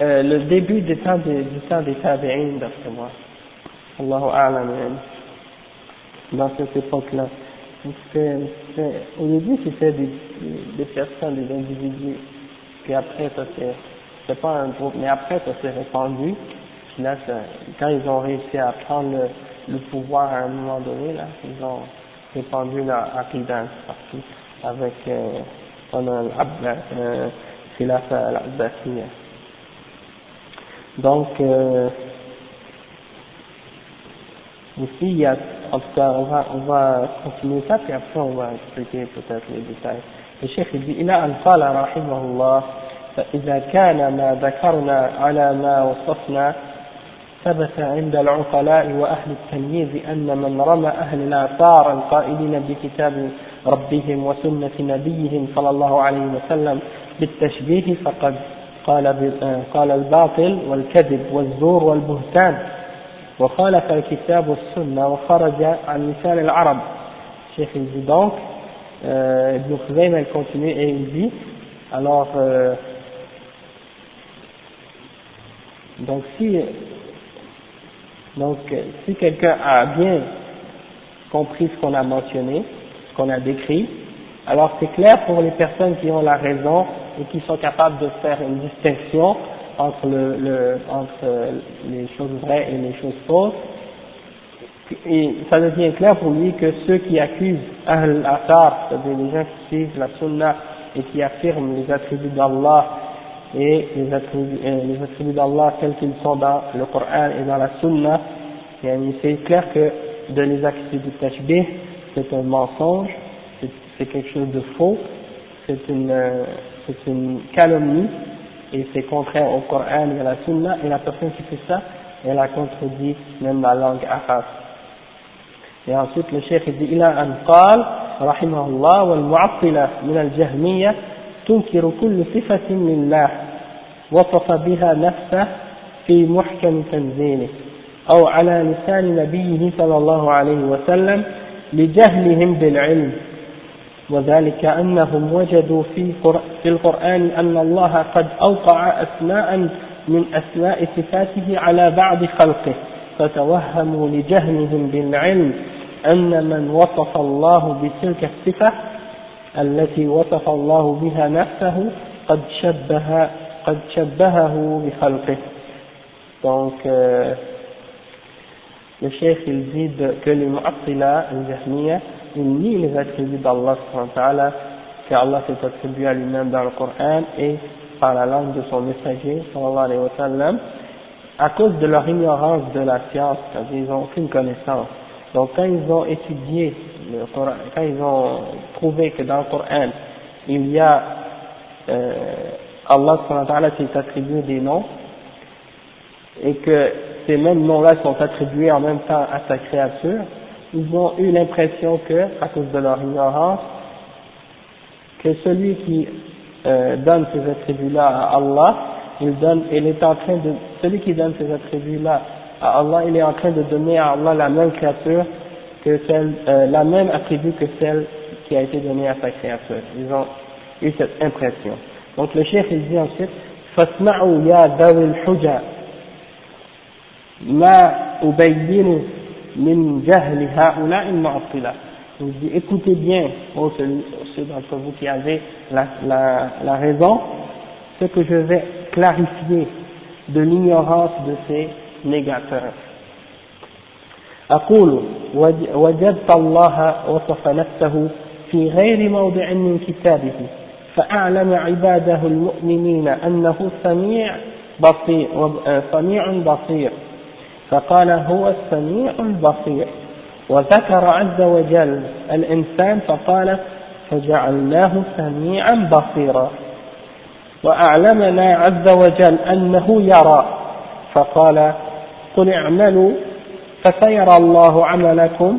euh, le début du temps des, du temps des tabi'in, d'après moi. Allahu a'lam, dans cette époque-là. Au début, c'était des, des personnes, des individus, puis après, ça s'est, c'est pas un groupe, mais après, ça s'est répandu, là, ça, quand ils ont réussi à prendre le, le, pouvoir à un moment donné, là, ils ont répandu leur aqidah partout, avec, euh, pendant euh, Khilafa al-Abbasiyya. Donc, euh, ici, il y a, en tout cas, on va, on va continuer ça, puis après, on va expliquer peut-être les détails. Le cheikh il dit, إلى أن قال رحمه الله فإذا كان ما ذكرنا على ما وصفنا ثبت عند العقلاء وأهل التمييز أن من رمى أهل الآثار القائلين بكتاب ربهم وسنة نبيهم صلى الله عليه وسلم بالتشبيه فقد قال قال الباطل والكذب والزور والبهتان. وخالف الكتاب والسنة وخرج عن لسان العرب. شيخ dit donc euh, Ibn Khuzaym alors euh, donc si donc si quelqu'un a bien compris ce qu'on a mentionné ce qu'on a décrit alors c'est clair pour les personnes qui ont la raison et qui sont capables de faire une distinction entre, le, le, entre les choses vraies et les choses fausses. Et ça devient clair pour lui que ceux qui accusent Ahl-Athar, c'est-à-dire les gens qui suivent la Sunna et qui affirment les attributs d'Allah et les attributs, euh, les attributs d'Allah tels qu'ils sont dans le Coran et dans la Sunna, c'est clair que de les accuser du tashbih, c'est un mensonge, c'est quelque chose de faux, c'est une, euh, c'est une calomnie et c'est contraire au Coran et à la Sunna et la personne qui fait ça, elle a contredit même la langue arabe. Et ensuite le chef dit إلى أن قال رحمه الله والمعطلة من الجهمية تنكر كل صفة لله وصف بها نفسه في محكم تنزيله أو على لسان نبيه صلى الله عليه وسلم لجهلهم بالعلم. وذلك أنهم وجدوا في في القرآن أن الله قد أوقع أسماء من أسماء صفاته على بعض خلقه فتوهموا لجهلهم بالعلم أن من وصف الله بتلك الصفة التي وصف الله بها نفسه قد شبه قد شبهه بخلقه donc euh, le chef il dit que les mu'attila, les jahmiya il nie les attributs d'Allah qu'Allah s'est attribué à lui-même dans le Coran et par la langue de son messager sallallahu alayhi wa sallam à cause de leur ignorance de la science, c'est-à-dire ils n'ont aucune connaissance. Donc quand ils ont étudié le Coran, quand ils ont trouvé que dans le Coran il y a euh, Allah s'est attribué des noms et que ces mêmes noms-là sont attribués en même temps à sa créature, ils ont eu l'impression que, à cause de leur ignorance, que celui qui euh, donne ces attributs-là à Allah, il donne, il est en train de, celui qui donne ces attributs-là à Allah, il est en train de donner à Allah la même créature que celle, euh, la même attribut que celle qui a été donnée à sa créature. Ils ont eu cette impression. Donc le chef il dit ensuite, فاسمعوا يا ذوي الحجة ما أبين min jahli ha'ula mu'attila. Il dit, écoutez bien, oh, ceux, d'entre vous qui avez la, la, la raison, ce que je vais clarifier de l'ignorance de ces négateurs. أقول وجدت الله وصف نفسه في غير موضع من كتابه فأعلم عباده المؤمنين أنه سميع بصير سميع بصير. فقال هو السميع البصير. وذكر عز وجل الإنسان فقال فجعلناه سميعا بصيرا. وأعلمنا عز وجل أنه يرى. فقال قل اعملوا فسيرى الله عملكم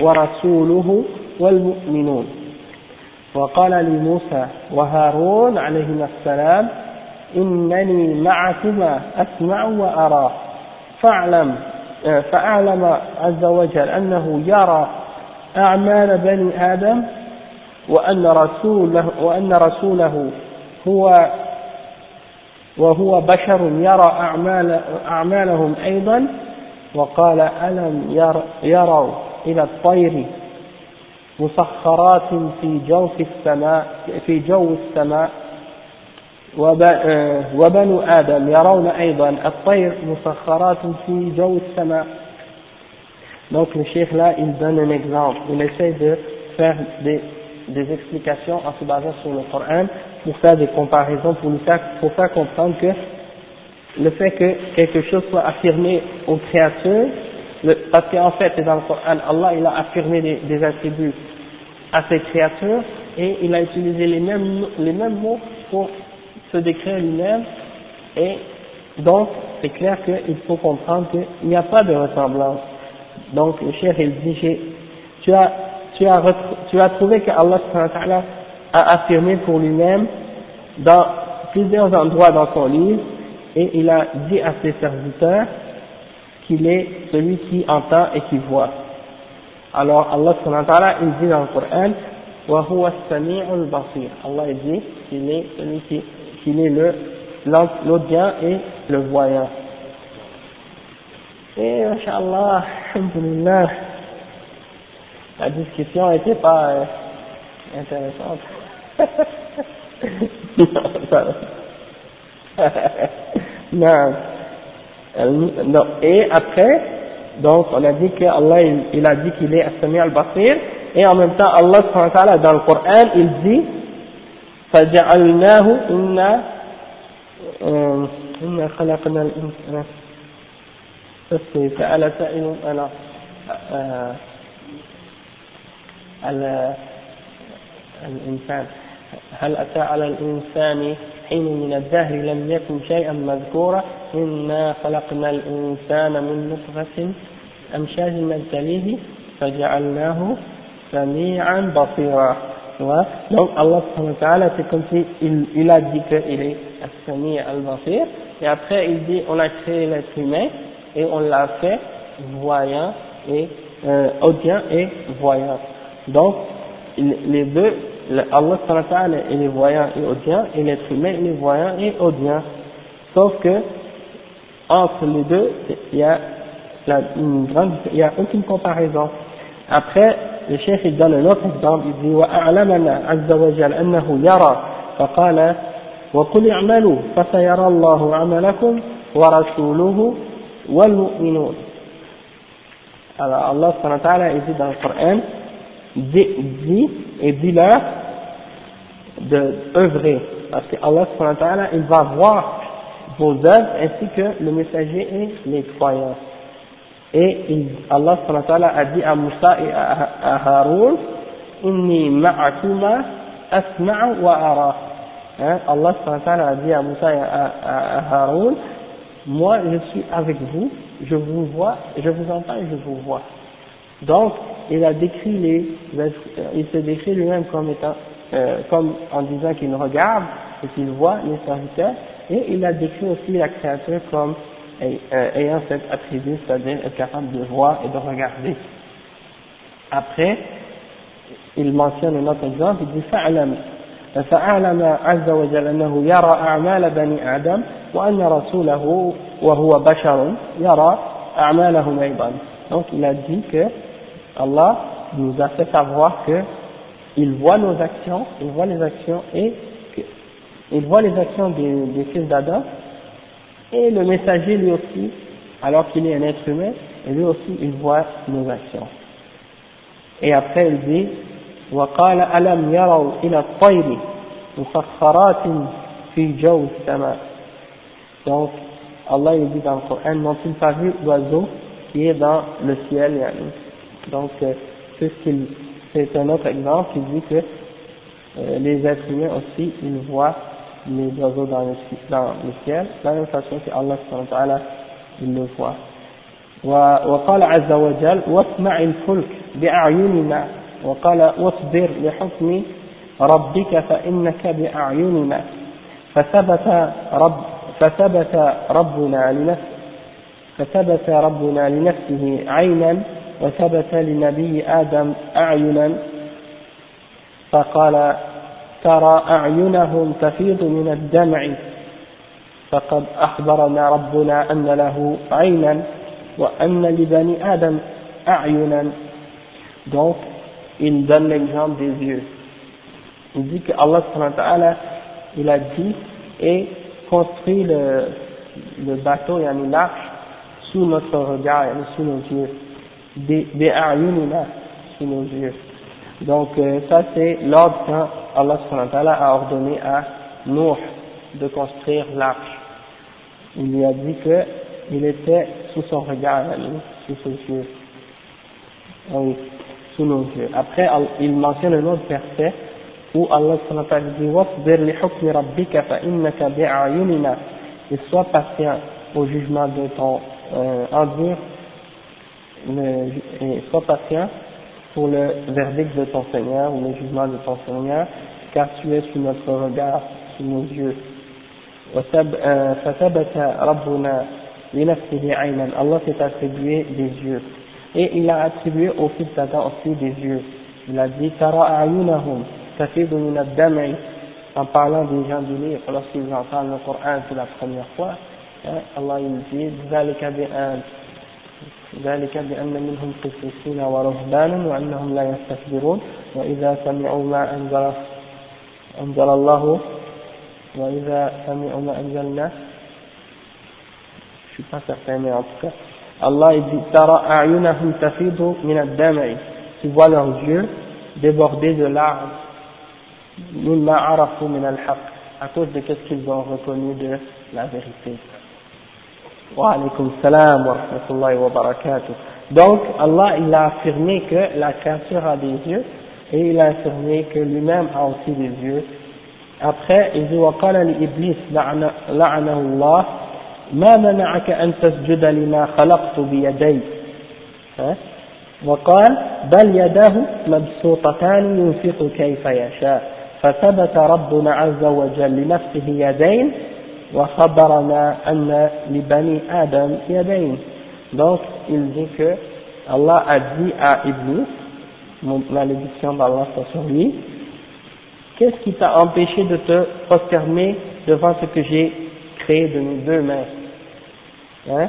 ورسوله والمؤمنون. وقال لموسى وهارون عليهما السلام إنني معكما أسمع وأرى. فاعلم فأعلم عز وجل أنه يرى أعمال بني آدم وأن رسوله, وأن رسوله هو وهو بشر يرى أعمال أعمالهم أيضا وقال ألم ير يروا إلى الطير مسخرات في جوف السماء في جو السماء. وبنو آدم يرون أيضا الطير مسخرات في جو السماء. Donc le cheikh là, il donne un exemple, il essaie de faire des, des explications en se basant sur le Coran. Pour faire des comparaisons, pour, nous faire, pour faire comprendre que le fait que quelque chose soit affirmé aux créatures, le, parce qu'en fait, dans le Coran, Allah il a affirmé des, attributs à ses créatures et il a utilisé les mêmes, les mêmes mots pour se décrire lui-même et donc c'est clair qu'il faut comprendre qu'il n'y a pas de ressemblance. Donc le cher il dit, tu as, tu as, tu as trouvé que Allah a affirmé pour lui-même dans plusieurs endroits dans son livre et il a dit à ses serviteurs qu'il est celui qui entend et qui voit. Alors Allah il dit dans le Coran Allah dit qu'il est celui qui, qu'il est le l'audient et le voyant. Et Inch'Allah, Alhamdulillah, la discussion n'était pas euh, intéressante. non. non. Et après, donc on a dit que Allah il, il a dit qu'il est As-Sami al-Basir et en même temps Allah dans le Coran il dit فجعلناه إنا إنا خلقنا الإنسان سأل سائل أنا الإنسان هل أتى على الإنسان حين من الدهر لم يكن شيئا مذكورا إنا خلقنا الإنسان من نطفة أمشاج نبتليه فجعلناه سميعا بصيرا Donc Allah c'est comme si il, il a dit qu'il est As-Sami al-Basir et après il dit on a créé l'être humain et on l'a fait voyant et euh, audient et voyant. Donc les deux Allah il est voyant et audient, et l'être humain est voyant et audient. Sauf que, entre les deux, il y a, la, une grande, il y a aucune comparaison. Après, le chef il donne un autre exemple, il dit, وأعلمنا عز وجل أنه يرى فقال وقل اعملوا فسيرى الله عملكم ورسوله والمؤمنون. Alors Allah ta'ala il dit dans le Coran, dit, et dis-leur de œuvrer, parce que Allah il va voir vos œuvres ainsi que le messager et les croyants. Et il, Allah a dit à Moussa et à, à Haroun, Inni ma'akuma asma'u wa ara. Hein, Allah a dit à Moussa et à, à Haroun, moi je suis avec vous, je vous vois, je vous entends et je vous vois. Donc, il a décrit les, il se décrit lui-même comme étant, euh, comme en disant qu'il regarde et qu'il voit les serviteurs, et il a décrit aussi la créature comme euh, ayant cet attribut, c'est-à-dire être capable de voir et de regarder. Après, il mentionne un autre exemple, il dit فَأَعْلَمْ فأعلم عز وجل أنه يرى أعمال بني آدم وأن رسوله وهو بشر يرى أعمالهم أيضا. Donc il a dit que Allah nous a fait savoir que il voit nos actions, il voit les actions et il voit les actions des, des fils d'Adam et le messager lui aussi, alors qu'il est un être humain, et lui aussi il voit nos actions. Et après il dit وقال ألم يروا إلى الطير مسخرات في جو السماء donc Allah il dit dans le Coran n'ont-ils pas vu l'oiseau qui est dans le ciel yani. Donc, euh, c'est un autre exemple qui dit que euh, les êtres humains aussi, ils voient les oiseaux dans le, dans le ciel, de la même façon que Allah subhanahu il le voit. وقال عز وجل واصنع الفلك بأعيننا وقال واصبر لحكم ربك فإنك بأعيننا فثبت رب فثبت ربنا لنفسه فثبت ربنا لنفسه عينا وثبت لنبي آدم أعينا فقال ترى أعينهم تفيض من الدمع فقد أخبرنا ربنا أن له عينا وأن لبني آدم أعينا donc il donne l'exemple des yeux il dit que Allah il a dit et construit le, le bateau et l'arche sous notre regard, sous nos yeux, des, des sous nos yeux. Donc euh, ça c'est l'ordre quand Allah a ordonné à Nour de construire l'arche. Il lui a dit que il était sous son regard, sous ses yeux. Oui, sous nos yeux. Après, il mentionne un autre verset où Allah dit وَاصْبِرْ لِحُكْمِ رَبِّكَ فَإِنَّكَ بِأَعْيُنِنَا et sois patient au jugement de ton euh, endure et sois patient pour le verdict de ton Seigneur ou le jugement de ton Seigneur car tu es sous notre regard, sous nos yeux فثبت ربنا لنفسه عينا Allah s'est attribué des yeux et il a attribué au fils d'Adam aussi des yeux il a dit ترى أعينهم تفيض من الدمع en parlant des gens du livre lorsqu'ils entendent le Coran pour la première fois hein, Allah il dit ذلك بأن ذلك بأن منهم قسيسين ورهبانا وأنهم لا يستكبرون وإذا سمعوا ما أنزل أنزل الله وإذا سمعوا ما أنزلنا je suis pas certain mais en tout cas Allah il dit ترى أعينهم تفيض من الدمع tu vois leurs yeux déborder de larmes à cause de ce qu'ils ont reconnu de la vérité. Wa alaykum salam wa rahmatullahi wa barakatuh. Donc, Allah, il a affirmé que la créature a des yeux, et il a affirmé que lui-même a aussi des yeux. Après, il dit, وقال لإبليس لعنه الله ما منعك أن تسجد لما خلقت بيدي وقال بل يداه مبسوطتان ينفق كيف يشاء فثبت ربنا عز وجل لنفسه يدين وخبرنا أن لبني آدم يدين donc il dit que Allah a dit à Iblis malédiction d'Allah sur lui qu'est-ce qui t'a empêché de te prosterner devant ce que j'ai créé de mes deux mains hein?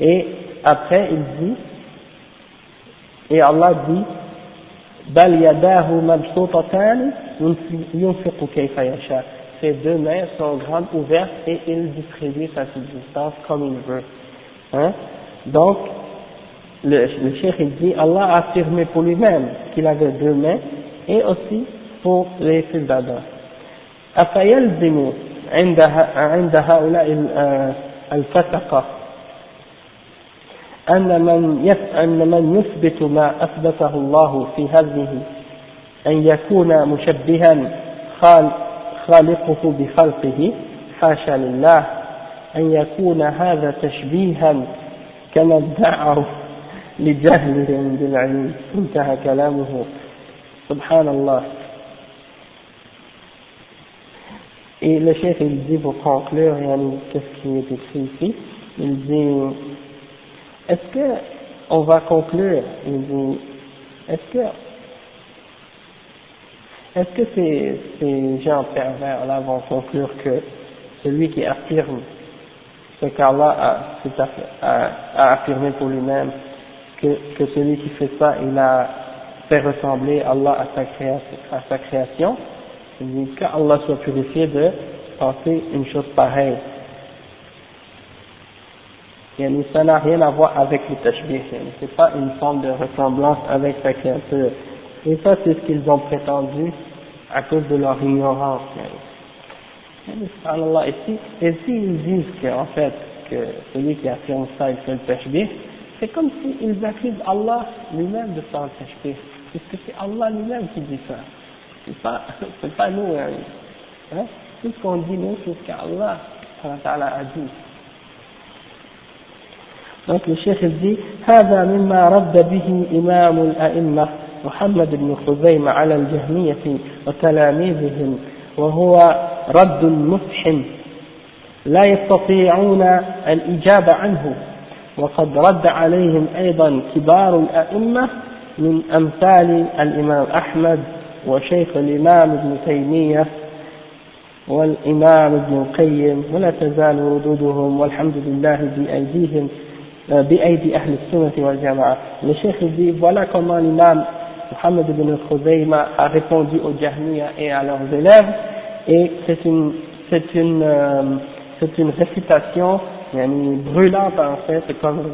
et après il dit et Allah dit بل يداه مبسوطتان ينفق كيف يشاء ses deux mains sont grandes ouvertes et il distribue sa subsistance comme il veut hein donc le, le cheikh il dit Allah a affirmé pour lui-même qu'il avait deux mains et aussi pour les fils d'Adam أفيلزم عند عند هؤلاء الفسقة أن من أن من يثبت ما أثبته الله في هذه أن يكون مشبها خالقه بخلقه حاشا لله أن يكون هذا تشبيها كما ادعوا لجهلهم بالعلم انتهى كلامه سبحان الله Et le chef il dit pour conclure, qu'est-ce qui est écrit ici Il dit Est-ce que on va conclure Est-ce que est-ce que ces, gens pervers là vont conclure que celui qui affirme ce qu'Allah a, a, affirmé pour lui-même, que, celui qui fait ça, il a fait ressembler Allah à sa création, à sa création, qu'Allah soit purifié de penser une chose pareille. Ça n'a rien à voir avec le tashbih, c'est pas une forme de ressemblance avec sa créature. Et ça, c'est ce qu'ils ont prétendu à cause de leur ignorance. Et si, et s'ils disent qu'en fait, que celui qui affirme ça, il fait le tashbih, c'est comme s'ils accusent Allah lui-même de faire le tashbih. Puisque c'est Allah lui-même qui dit ça. C'est pas, c'est pas nous, hein. hein. Tout ce qu'on dit, nous, c'est ce qu'Allah a dit. Donc le cheikh dit هذا مما رد به إمام الأئمة محمد بن خزيمة على الجهمية وتلاميذهم وهو رد مفحم لا يستطيعون الإجابة عنه وقد رد عليهم أيضا كبار الأئمة من أمثال الإمام أحمد وشيخ الإمام ابن تيمية والإمام ابن القيم ولا تزال ردودهم والحمد لله بأيديهم بأيدي أهل السنة والجماعة. le cheikh dit voilà comment Mohammed ibn Khuzayma a répondu aux Jahmiya et à leurs élèves. Et c'est une c'est une euh, c'est une réfutation yani, brûlante en fait. C'est comme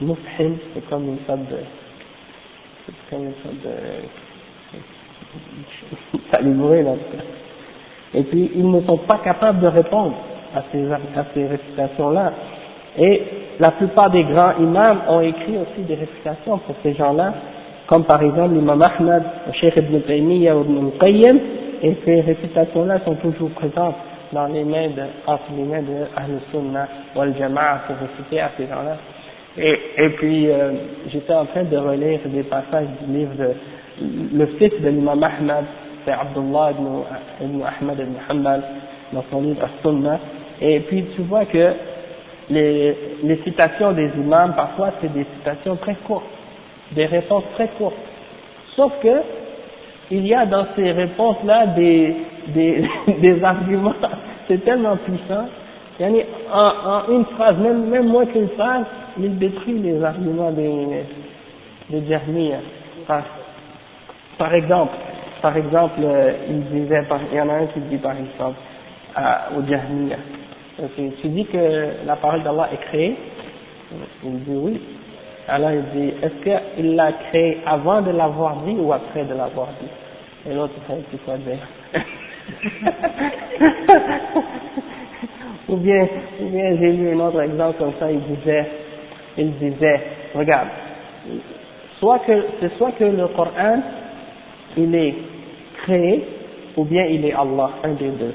mufhim c'est comme une sorte de c'est comme une sorte de ça lui brûle en tout cas. Et puis ils ne sont pas capables de répondre à ces, à ces réfutations-là. Et la plupart des grands imams ont écrit aussi des réfutations pour ces gens-là, comme par exemple l'imam Ahmad, le Cheikh Ibn Taymiyyah ou Ibn Qayyim, et ces réfutations-là sont toujours présentes dans les mains de, entre les mains de Ahl Sunnah ou Al-Jama'a pour réciter à ces gens-là. Et, puis, euh, j'étais en train de relire des passages du livre de le fils de l'imam Ahmad, c'est Abdullah ibn, ibn Ahmad ibn Hanbal dans son livre As-Sunnah. Et puis tu vois que les citations des imams, parfois c'est des citations très courtes, des réponses très courtes. Sauf que il y a dans ces réponses-là des, des, des arguments, c'est tellement puissant. Yani, en, en une phrase, même, même moins qu'une phrase, il détruit les arguments des, des Jahmiyyah. Par, par exemple, par exemple, euh, il disait, il y en a un qui dit par exemple, au Jahmiya, tu dis que la parole d'Allah est créée? Il dit oui. Alors il dit, est-ce qu'il l'a créée avant de l'avoir dit ou après de l'avoir dit? Et l'autre, c'est quoi dire ou bien, ou bien j'ai lu un autre exemple comme ça, il disait, il disait, regarde, soit que, c'est soit que le Coran, il est créé ou bien il est Allah, un des deux.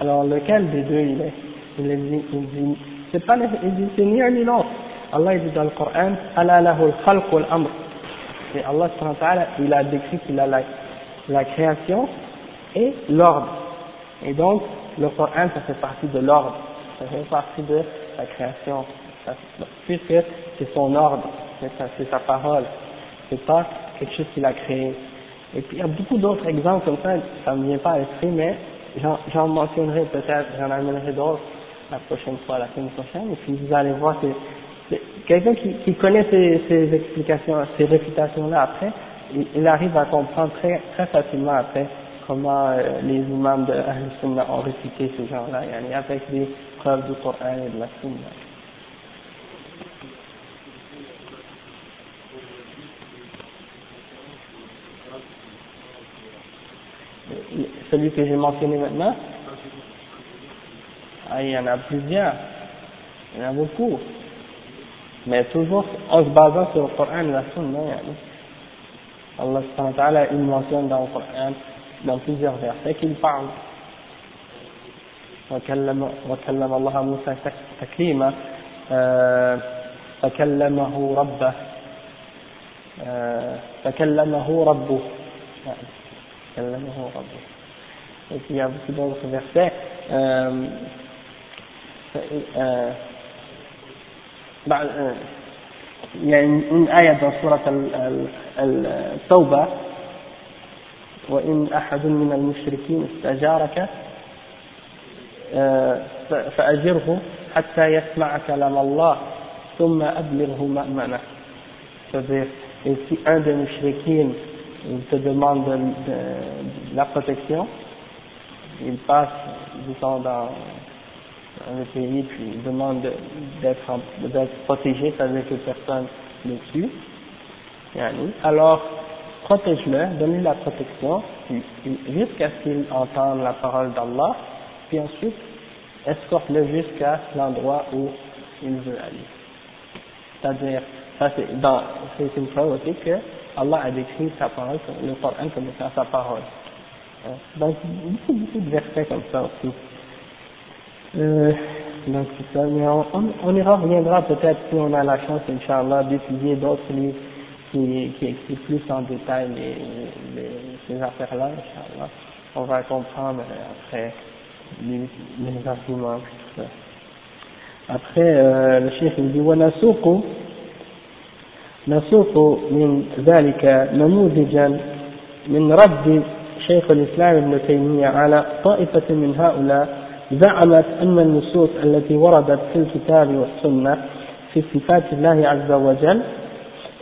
Alors lequel des deux il est? Il dit, il dit c'est pas il dit c'est ni un ni l'autre. Allah dit dans le Coran, Allah lahu al-khalq wal-amr. Et Allah il a décrit qu'il a la, création et l'ordre. Et donc le Coran ça fait partie de l'ordre, ça fait partie de la création, puisque c'est son ordre, c'est sa parole, c'est pas quelque chose qu'il a créé. Et puis il y a beaucoup d'autres exemples comme ça, ça me vient pas à l'esprit, mais j'en mentionnerai peut-être, j'en amènerai d'autres la prochaine fois, la semaine prochaine, et puis vous allez voir que quelqu'un qui, connaît ces, ces explications, ces réfutations-là après, il, arrive à comprendre très, très facilement après comment euh, les imams de Ahl ont récité ce genre-là, avec des preuves du Coran et de la Sunna. celui que j'ai mentionné maintenant ah, Il y en a plusieurs, il y en a beaucoup, mais toujours en se basant sur le Coran et la Sunna. Allah subhanahu il mentionne dans le Coran, dans plusieurs versets, qu'il parle. وكلم, الله موسى تكليما فكلمه ربه فكلمه ربه كلمه ربه et puis il y. Euh, euh, euh, il y a une, une ayah dans surat al-Tawbah وإن أحد من المشركين استجارك فأجره حتى يسمع كلام الله ثم أبلغه مأمنه c'est-à-dire et si un des mushrikines te demande de, de, de la protection il passe, disons, dans, le pays, puis demande d'être protégé, c'est-à-dire que personne ne tue. Alors, protège-le, donne-lui la protection, jusqu'à ce qu'il entende la parole d'Allah, puis ensuite, escorte-le jusqu'à l'endroit où il veut aller. C'est-à-dire, ça c'est, dans, c'est une preuve aussi que Allah a décrit sa parole, le Coran comme étant sa parole. Donc, beaucoup, beaucoup de versets comme ça aussi. Euh, donc, c'est ça. Mais on, on, y reviendra peut-être si on a la chance, Inch'Allah, d'étudier d'autres livres qui, qui expliquent plus en détail les, les, ces affaires-là, Inch'Allah. On va comprendre après les, les arguments, tout ça. après euh, le chef il dit ونسوق نسوق من ذلك نموذجا من رد شيخ الإسلام ابن تيمية على طائفة من هؤلاء زعمت أن النصوص التي وردت في الكتاب والسنة في صفات الله عز وجل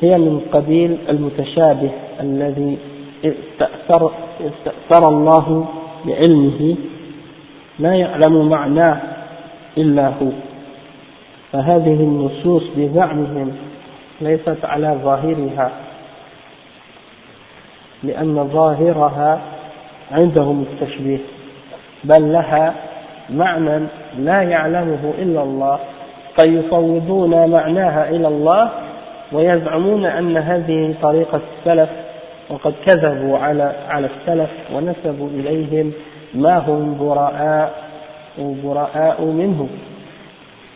هي من قبيل المتشابه الذي استأثر, استأثر الله بعلمه لا يعلم معناه إلا هو. فهذه النصوص بزعمهم ليست على ظاهرها لأن ظاهرها عندهم التشبيه بل لها معنى لا يعلمه إلا الله فيفوضون معناها إلى الله ويزعمون أن هذه طريقة السلف وقد كذبوا على على السلف ونسبوا إليهم ما هم براء وبراء منه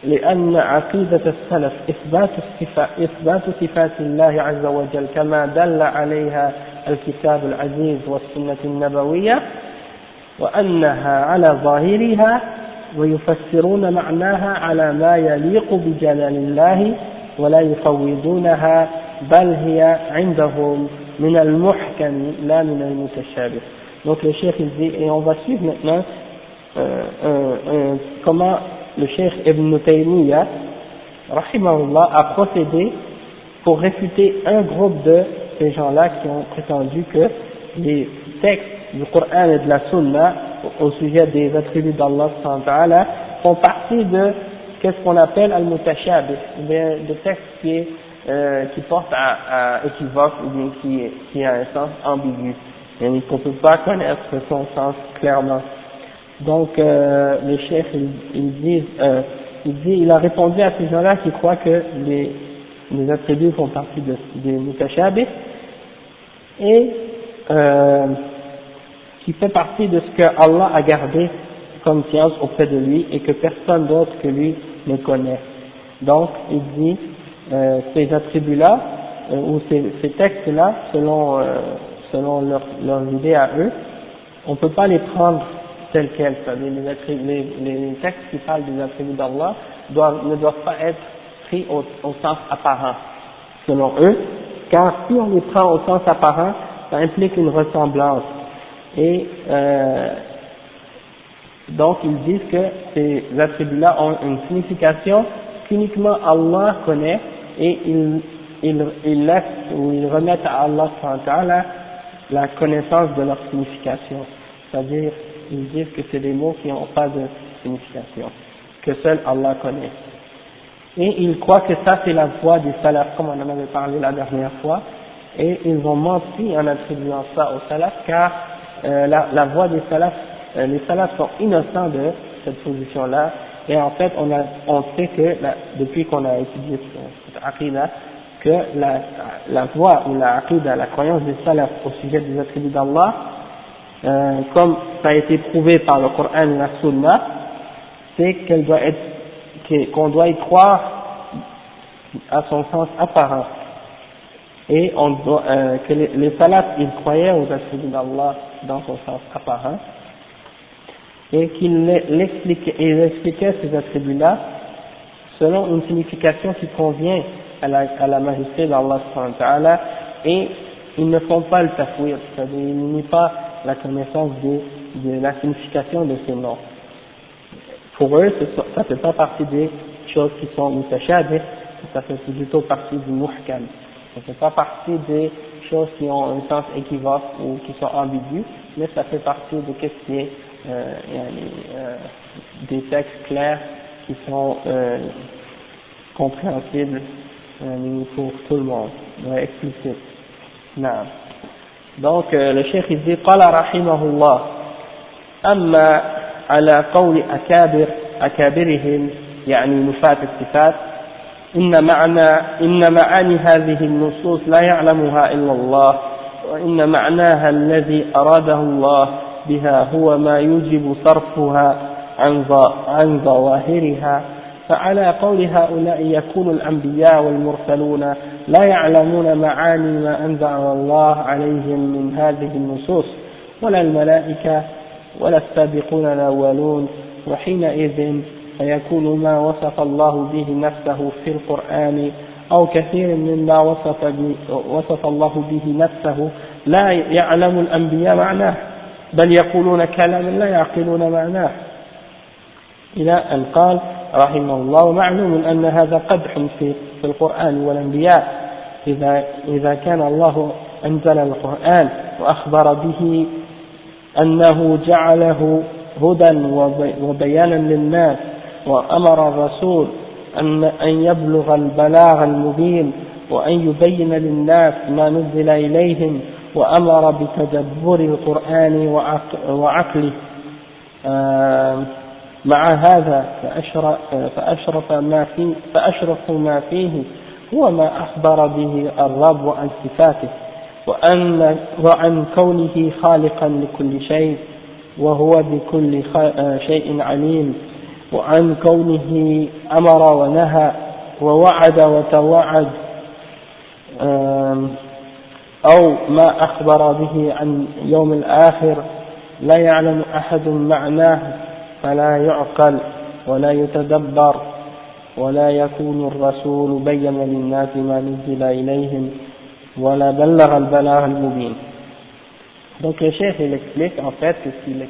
لأن عقيدة السلف إثبات الصفات إثبات صفات الله عز وجل كما دل عليها الكتاب العزيز والسنة النبوية وأنها على ظاهرها ويفسرون معناها على ما يليق بجلال الله ولا يفوضونها بل هي عندهم من المحكم لا من المتشابه donc le cheikh il dit et on va suivre maintenant euh, euh, euh, comment le cheikh Ibn Taymiyyah rahimahullah a procédé pour réfuter un groupe de ces gens-là qui ont prétendu que les textes du Coran et de la Sunna au sujet des attributs d'Allah font partie de qu'est-ce qu'on appelle al-mutashabih, des textes qui, euh, qui portent à, à, équivoque ou bien qui, qui a un sens ambigu, et qu'on ne peut pas connaître son sens clairement. Donc euh, les chefs ils, ils disent, euh, il dit, il a répondu à ces gens-là qui croient que les, les attributs font partie de, des et euh, qui fait partie de ce que Allah a gardé comme science auprès de lui et que personne d'autre que lui ne connaît. Donc, il dit, euh, ces attributs-là, euh, ou ces, textes-là, selon, euh, selon leur, leur idée à eux, on ne peut pas les prendre tels quels. Les, les, les, textes qui parlent des attributs d'Allah ne doivent pas être pris au sens apparent, selon eux, car si on les prend au sens apparent, ça implique une ressemblance. Et euh, donc ils disent que ces attributs-là ont une signification qu'uniquement Allah connaît et ils il, il laissent ou ils remettent à Allah la connaissance de leur signification. C'est-à-dire, ils disent que c'est des mots qui n'ont pas de signification, que seul Allah connaît. Et ils croient que ça c'est la voix des salafs, comme on en avait parlé la dernière fois, et ils ont menti en attribuant ça aux salafs, car euh, la, voix des salafs euh, les salafs sont innocents de cette position-là, et en fait, on, sait que depuis qu'on a étudié cette aqidah, que la, voie ou la aqidah, la croyance des salafs au sujet des attributs d'Allah, euh, comme ça a été prouvé par le Coran et la Sunna, c'est qu'on doit y croire à son sens apparent. Et on doit, euh, que les, les salafs, ils croyaient aux attributs d'Allah dans son sens apparent, et qu'il expliquait ces attributs-là selon une signification qui convient à la, à la majesté d'Allah et ils ne font pas le tafouir, c'est-à-dire ils n'ont pas la connaissance de, de, la signification de ces noms. Pour eux, ça ne fait pas partie des choses qui sont mutashabih, ça fait plutôt partie du muhkam. Ça ne fait pas partie des choses qui ont un sens équivoque ou qui sont ambiguës, mais ça fait partie de ce qui est euh, euh, des textes clairs qui sont euh, compréhensibles pour tout le monde, explicites. Non. Donc le cheikh il dit قال رحمه الله أما على قول أكابر أكابرهم يعني نفاة الصفات إن معنى إن معاني هذه النصوص لا يعلمها إلا الله وإن معناها الذي أراده الله بها هو ما يوجب صرفها عن ظواهرها. فعلى قول هؤلاء يكون الأنبياء والمرسلون لا يعلمون معاني ما أنزل الله عليهم من هذه النصوص ولا الملائكة ولا السابقون الأولون وحينئذ فيكون ما وصف الله به نفسه في القرآن أو كثير مما وصف, وصف الله به نفسه لا يعلم الأنبياء معناه بل يقولون كلاما لا يعقلون معناه. إلى أن قال رحمه الله معلوم أن هذا قدح في, في القرآن والأنبياء. إذا, إذا كان الله أنزل القرآن وأخبر به أنه جعله هدى وبيانا للناس وأمر الرسول أن, أن يبلغ البلاغ المبين وأن يبين للناس ما نزل إليهم وأمر بتدبر القرآن وعقله. مع هذا فأشرف ما فيه فأشرف ما فيه هو ما أخبر به الرب عن صفاته وأن وعن كونه خالقا لكل شيء وهو بكل شيء عليم. وعن كونه أمر ونهى ووعد وتوعد أو ما أخبر به عن يوم الآخر لا يعلم أحد معناه فلا يعقل ولا يتدبر ولا يكون الرسول بين للناس ما نزل إليهم ولا بلغ البلاغ المبين. Donc le chef il explique en fait ce qu'il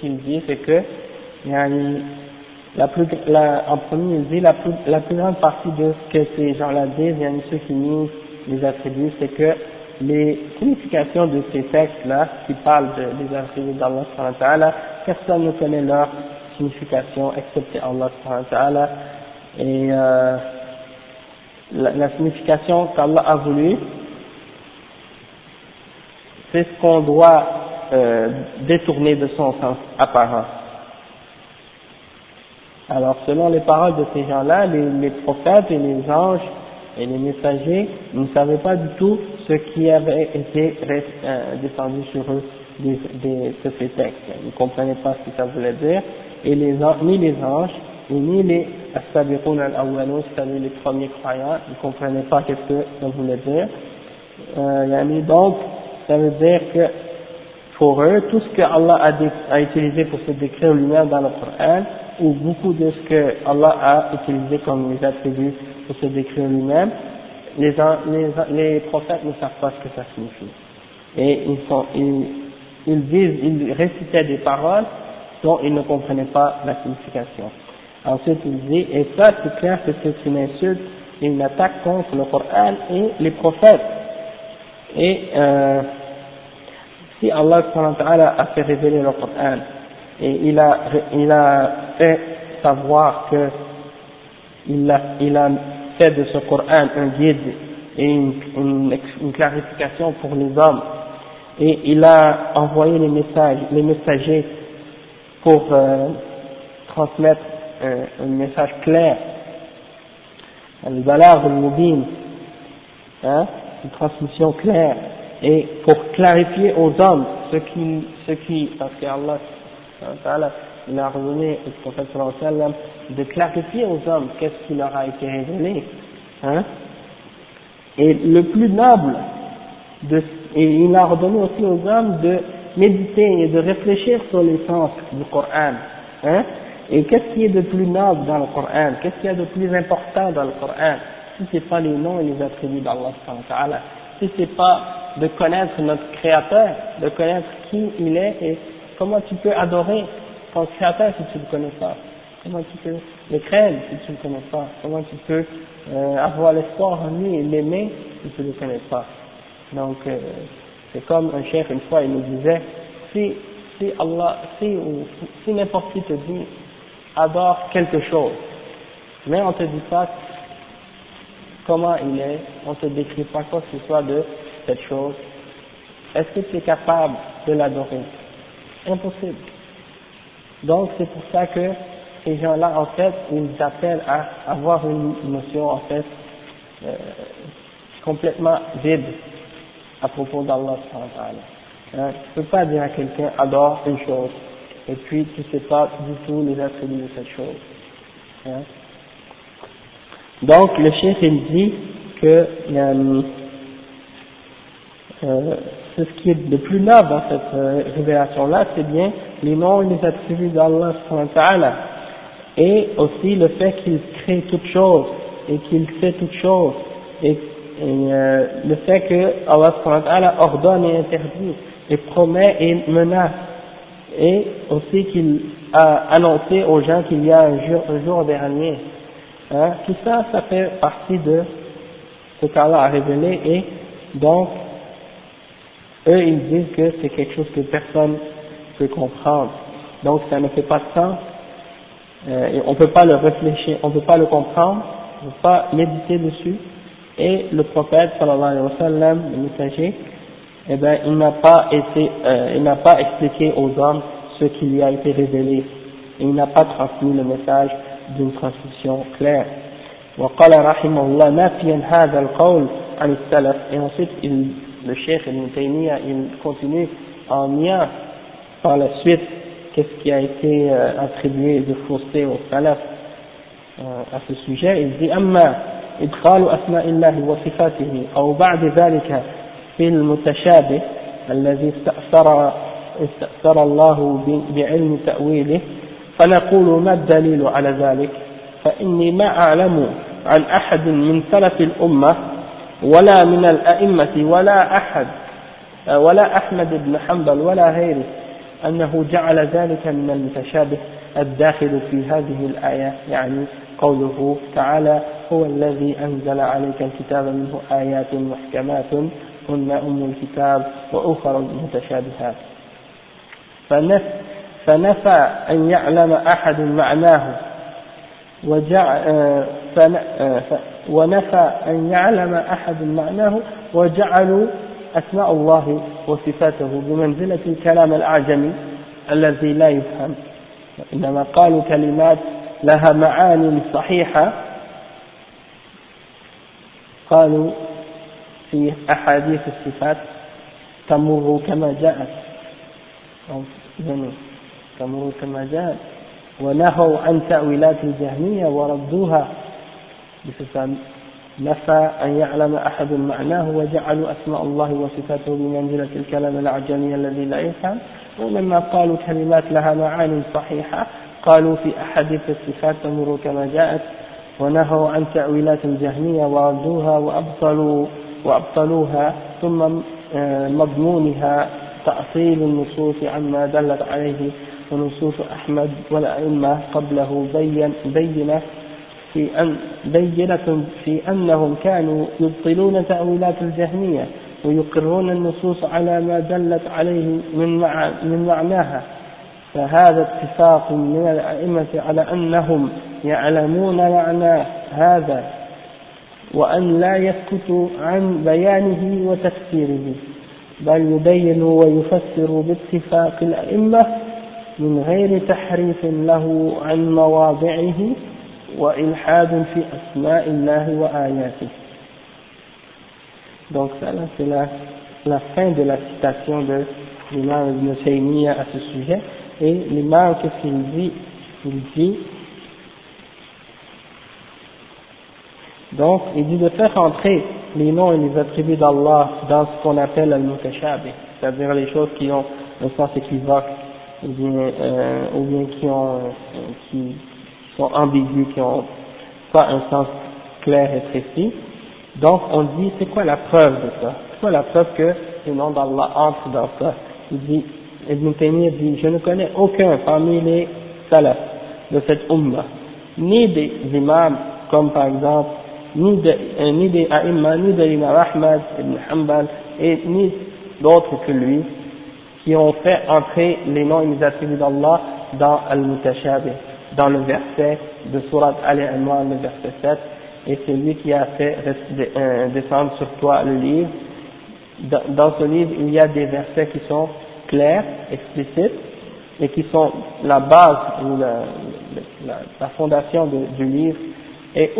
qu'il dit c'est que la plus, la, en premier dit la plus, la plus grande partie de ce que ces gens-là disent, ceux qui nisent les attributs, c'est que les significations de ces textes-là qui parlent de, des attributs d'Allah personne ne connaît leur signification excepté Allah et euh, la, la signification qu'Allah a voulu c'est ce qu'on doit euh, détourner de son sens apparent. Alors selon les paroles de ces gens-là, les, prophètes et les anges et les messagers ne savaient pas du tout ce qui avait été euh, descendu sur eux de ces textes. Ils ne comprenaient pas ce que ça voulait dire, et ni les anges, ni les Astabiqun al-Awwalun, c'est-à-dire les premiers croyants, ils ne comprenaient pas ce que ça voulait dire. Euh, donc, ça veut dire que pour eux, tout ce que Allah a, a utilisé pour se décrire lui-même dans le Coran, ou beaucoup de ce que Allah a utilisé comme les attributs pour se décrire lui-même, les, prophètes ne savent pas ce que ça signifie. Et ils disent, ils récitaient des paroles dont ils ne comprenaient pas la signification. Ensuite, il dit, et ça, c'est clair que c'est une insulte et une attaque contre le Coran et les prophètes. Et euh, si Allah a fait révéler le Coran et il a, il a fait savoir que il a, il a fait de ce Coran un guide et une, une, une clarification pour les hommes. Et il a envoyé les messages, les messagers pour euh, transmettre euh, un message clair, de hein, une transmission claire, et pour clarifier aux hommes ce qui, ce qui parce qu'Allah, il a redonné au prophète de clarifier aux hommes qu'est-ce qui leur a été révélé, hein, et le plus noble et il a ordonné aussi aux hommes de méditer et de réfléchir sur les sens du Coran. Hein? Et qu'est-ce qui est de plus noble dans le Coran? Qu'est-ce qu'il y a de plus important dans le Coran? Si ce n'est pas les noms et les attributs d'Allah, si ce n'est pas de connaître notre Créateur, de connaître qui il est et comment tu peux adorer ton Créateur si tu ne le connais pas? Comment tu peux le craindre si tu ne le connais pas? Comment tu peux euh, avoir l'espoir en lui et l'aimer si tu ne le connais pas? Donc, euh, c'est comme un chef une fois, il nous disait, si, si Allah, si, si n'importe qui te dit, adore quelque chose, mais on te dit pas comment il est, on te décrit pas quoi que ce soit de cette chose, est-ce que tu es capable de l'adorer? Impossible. Donc c'est pour ça que ces gens-là, en fait, ils appellent à avoir une notion, en fait, euh, complètement vide à propos d'Allah. Hein, tu ne peux pas dire à quelqu'un adore une chose et puis tu ne sais pas du tout les attributs de cette chose. Hein. Donc le chef il dit que euh, euh, ce qui est le plus noble dans cette euh, révélation-là, c'est bien les noms et les attributs d'Allah et aussi le fait qu'il crée toutes choses et qu'il fait toutes choses et, euh, le fait que Allah ordonne et interdit et promet et menace et aussi qu'il a annoncé aux gens qu'il y a un jour, un jour dernier. Hein, tout ça, ça fait partie de ce qu'Allah a révélé et donc eux ils disent que c'est quelque chose que personne peut comprendre. Donc ça ne fait pas de sens. Euh, et on ne peut pas le réfléchir, on ne peut pas le comprendre, on ne peut pas méditer dessus. Et le prophète sallallahu alayhi wa sallam, le messager, eh ben, il n'a pas été, euh, il n'a pas expliqué aux hommes ce qui lui a été révélé. Et il n'a pas transmis le message d'une transmission claire. وقال رحمه الله نافيا هذا القول عن السلف et ensuite il, le cheikh Ibn Taymiyyah il continue en niant par la suite qu'est-ce qui a été euh, attribué de fausseté au salaf euh, à ce sujet. Il dit أما إدخال أسماء الله وصفاته أو بعد ذلك في المتشابه الذي استأثر استأثر الله بعلم تأويله فنقول ما الدليل على ذلك فإني ما أعلم عن أحد من سلف الأمة ولا من الأئمة ولا أحد ولا أحمد بن حنبل ولا غيره أنه جعل ذلك من المتشابه الداخل في هذه الآية. يعني قوله تعالى هو الذي أنزل عليك الكتاب منه آيات محكمات هن أم الكتاب وأخر متشابهات. فنفى أن يعلم أحد معناه وجعل ونفى أن يعلم أحد معناه وجعلوا أسماء الله وصفاته بمنزلة الكلام الأعجمي الذي لا يفهم. إنما قالوا كلمات لها معاني صحيحة. قالوا في أحاديث الصفات تمر كما جاءت. تمر كما جاءت. ونهوا عن تأويلات الجهمية وردوها. نفى أن يعلم أحد معناه وجعلوا أسماء الله وصفاته بمنزلة الكلام العجمي الذي لا يفهم. ولما قالوا كلمات لها معاني صحيحة. قالوا في أحاديث الصفات تمر كما جاءت ونهوا عن تأويلات الجهمية وردوها وأبطلوا وأبطلوها ثم آه، مضمونها تأصيل النصوص عما دلت عليه. ونصوص أحمد والأئمة قبله بين بينة في أن بينة في أنهم كانوا يبطلون تأويلات الجهمية ويقرون النصوص على ما دلت عليه من, مع من معناها. فهذا اتفاق من الأئمة على أنهم يعلمون معنى هذا وأن لا يسكتوا عن بيانه وتفسيره بل يبين ويفسر باتفاق الأئمة من غير تحريف له عن مواضعه وإلحاد في أسماء الله وآياته Donc ça là c'est la, la fin de la citation de l'imam Ibn Taymiyyah à ce sujet et l'imam qu'est-ce qu'il dit Il dit donc il dit de faire entrer les noms et les attributs d'Allah dans ce qu'on appelle al-mutashabih, c'est-à-dire les choses qui ont un sens équivoque ou bien, euh, ou bien qui ont euh, qui sont ambiguës, qui ont pas un sens clair et précis. Donc on dit c'est quoi la preuve de ça? C'est quoi la preuve que le nom d'Allah entre dans ça? Il dit Ibn Taymiyyah dit je ne connais aucun parmi les salafs de cette ummah, ni des imams comme par exemple ni, de, euh, ni des Aïmma, ni de l'imam et ni d'autres que lui, qui ont fait entrer les noms et les attributs d'Allah dans Al-Mutashabih, dans le verset de Surat Al-Imran, le verset 7, et c'est lui qui a fait euh, descendre sur toi le livre. Dans ce livre, il y a des versets qui sont clairs, explicites, et qui sont la base ou la, fondation du livre et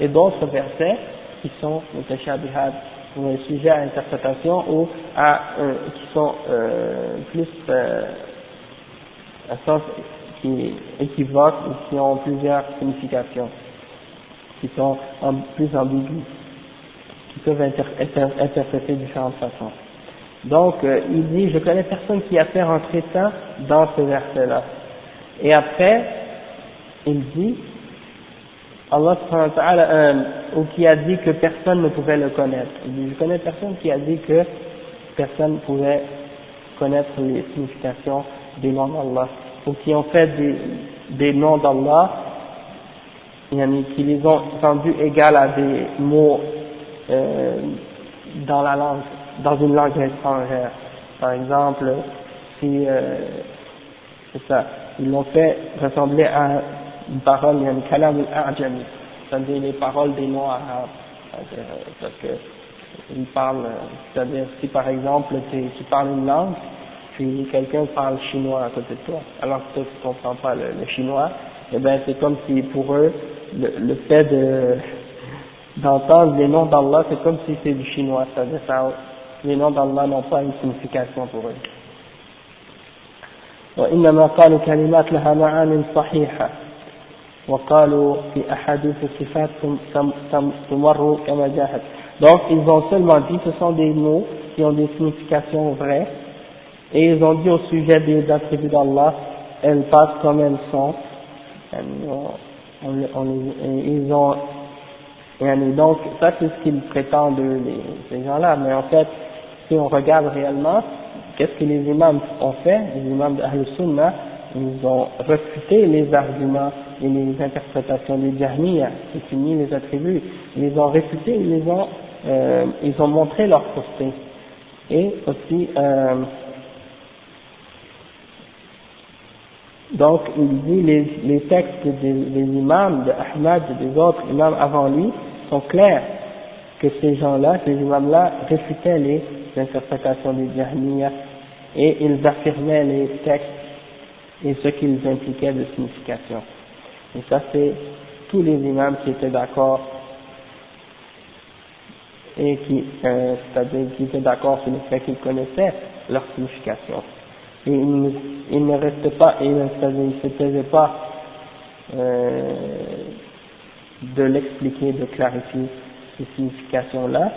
et d'autres versets qui sont mutashabihat ou sujet à interprétation ou à, euh, qui sont euh, plus à sens qui équivoque ou qui ont plusieurs significations qui sont plus ambiguës qui peuvent être interpréter de différentes façons. Donc euh, il dit je connais personne qui a fait rentrer ça dans ce verset là Et après, il dit, Allah euh, ou qui a dit que personne ne pouvait le connaître. Il dit, je connais personne qui a dit que personne ne pouvait connaître les significations des noms d'Allah, ou qui ont fait des, des noms d'Allah, qui les ont rendus égales à des mots euh, dans la langue, dans une langue étrangère. Par exemple, si euh, c'est ça, ils l'ont fait ressembler à une parole, il y a une kalam al-a'jami, c'est-à-dire les paroles des noms arabes, parce que ils parlent, c'est-à-dire si par exemple tu parles une langue, puis quelqu'un parle chinois à côté de toi, alors que toi tu comprends pas le, chinois, eh ben c'est comme si pour eux, le, le fait de d'entendre les noms d'Allah, c'est comme si c'est du chinois, c'est-à-dire ça, les noms d'Allah n'ont pas une signification pour eux. وإنما قالوا كلمات لها معان صحيحة وقالوا في أحاديث الصفات تمر كما جاءت donc ils ont seulement dit ce sont des mots qui ont des significations vraies et ils ont dit au sujet des attributs d'Allah elles passent comme elles sont. On, on, ils ont et donc ça c'est ce qu'ils prétendent ces gens-là. Mais en fait si on regarde réellement qu'est-ce que les imams ont fait? Les imams de Sunnah ils ont refuté les arguments et les interprétations des Jahmiya qui mis les attributs. Ils les ont réfutés ils ont euh, ils ont montré leur fausseté. Et aussi euh, donc il dit les, les textes des, imams de Ahmad et des autres imams avant lui sont clairs que ces gens-là, ces imams-là réfutaient les interprétations des Jahmiya et ils affirmaient les textes et ce qu'ils impliquaient de signification. Et ça c'est tous les imams qui étaient d'accord et qui, euh, c'est-à-dire qui étaient d'accord sur le fait qu'ils connaissaient leur signification. Et ils, ne restaient pas, ils ne se plaisaient pas euh, de l'expliquer, de clarifier ces significations-là.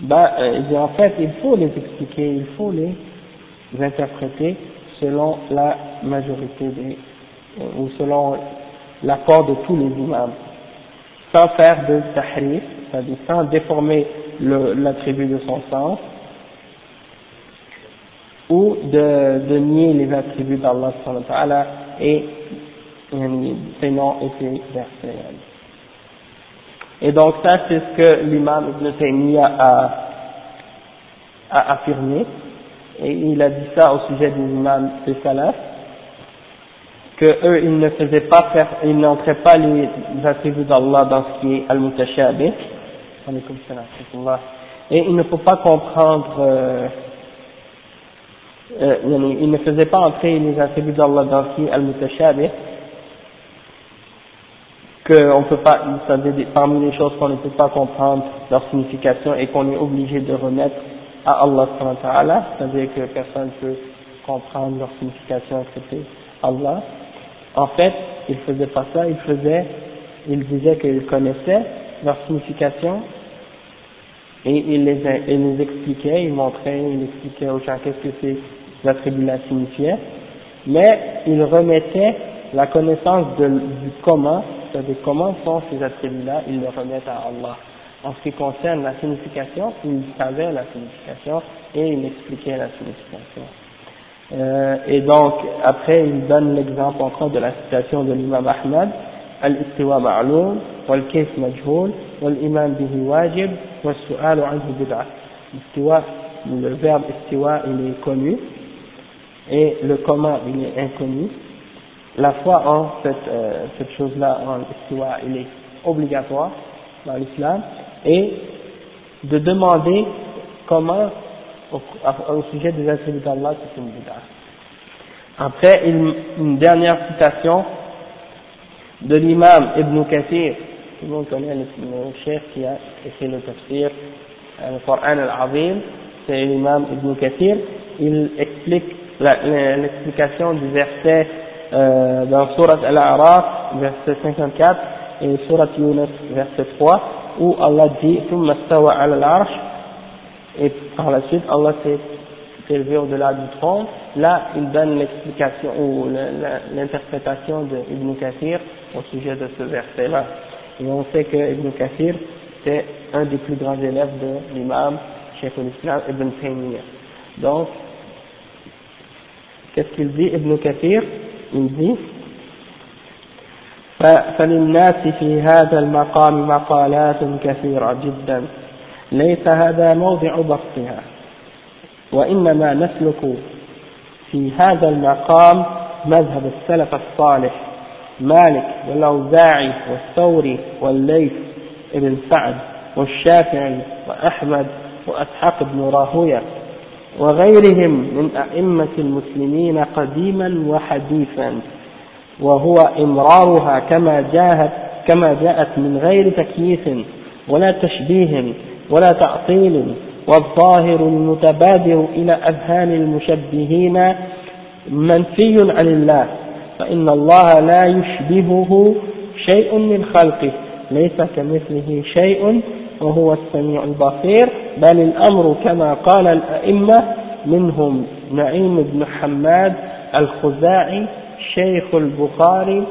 Bah, euh, en fait, il faut les expliquer, il faut les interpréter selon la majorité des, euh, ou selon l'accord de tous les imams sans faire de tahrif, c'est-à-dire sans déformer l'attribut de son sens, ou de, de nier les attributs d'Allah et ses noms et ses versets. Et donc ça c'est ce que l'imam Ibn Taymiyyah a, a affirmé, et il a dit ça au sujet des imams des salaf, que eux ils ne faisaient pas faire, ils n'entraient pas les attributs d'Allah dans ce qui est al-mutashabih, et il ne faut pas comprendre, euh, euh, il ne faisait pas entrer les attributs d'Allah dans ce qui est al-mutashabih, qu'on peut pas, parmi les choses qu'on ne peut pas comprendre leur signification et qu'on est obligé de remettre à Allah c'est-à-dire que personne ne peut comprendre leur signification excepté Allah. En fait, il faisait pas ça, il faisait, il disait qu'il connaissait leur signification et il les, il les expliquait, il montrait, il expliquait aux gens qu'est-ce que ces attributs-là signifiaient, mais il remettait la connaissance de, du comment, c'est-à-dire comment sont ces attributs-là, il le remettait à Allah. En ce qui concerne la signification, il savait la signification et il expliquait la signification. Euh, et donc, après, il donne l'exemple encore de la citation de l'imam Ahmad, Al-istiwa ma'loum, wal-kayf majhoul, wal-iman bihi wajib, wal-su'alu anhu. Istiwa, le verbe istiwa, il est connu, et le comment, il est inconnu. La foi en cette, euh, cette chose-là, en istiwa, il est obligatoire dans l'islam, et de demander comment au, sujet des attributs d'Allah, c'est une bid'a. Après, une, une, dernière citation de l'imam Ibn Kathir, tout le monde connaît le, le chef qui a écrit le tafsir, euh, le Coran al-Azim, c'est l'imam Ibn Kathir, il explique l'explication du verset euh, dans Surat Al-A'raf, verset 54, et Surat Yunus, verset 3, où Allah dit « stawa » et par la suite Allah s'est élevé au-delà du trône. Là, il donne l'explication ou l'interprétation d'Ibn Kathir au sujet de ce verset-là. Et on sait que Ibn Kathir, c'est un des plus grands élèves de l'imam Cheikh al-Islam Ibn Taymiyyah. Donc, qu'est-ce qu'il dit Ibn Kathir Il dit فللناس في هذا المقام مقالات كثيرة جدا. ليس هذا موضع بسطها وإنما نسلك في هذا المقام مذهب السلف الصالح مالك والأوزاعي والثوري والليث ابن سعد والشافعي وأحمد وأسحاق بن راهوية. وغيرهم من أئمة المسلمين قديما وحديثا وهو إمرارها كما جاءت كما جاءت من غير تكييف ولا تشبيه ولا تعطيل والظاهر المتبادر إلى أذهان المشبهين منفي عن الله فإن الله لا يشبهه شيء من خلقه ليس كمثله شيء وهو السميع البصير بل الأمر كما قال الأئمة منهم نعيم بن حماد الخزاعي شيخ البخاري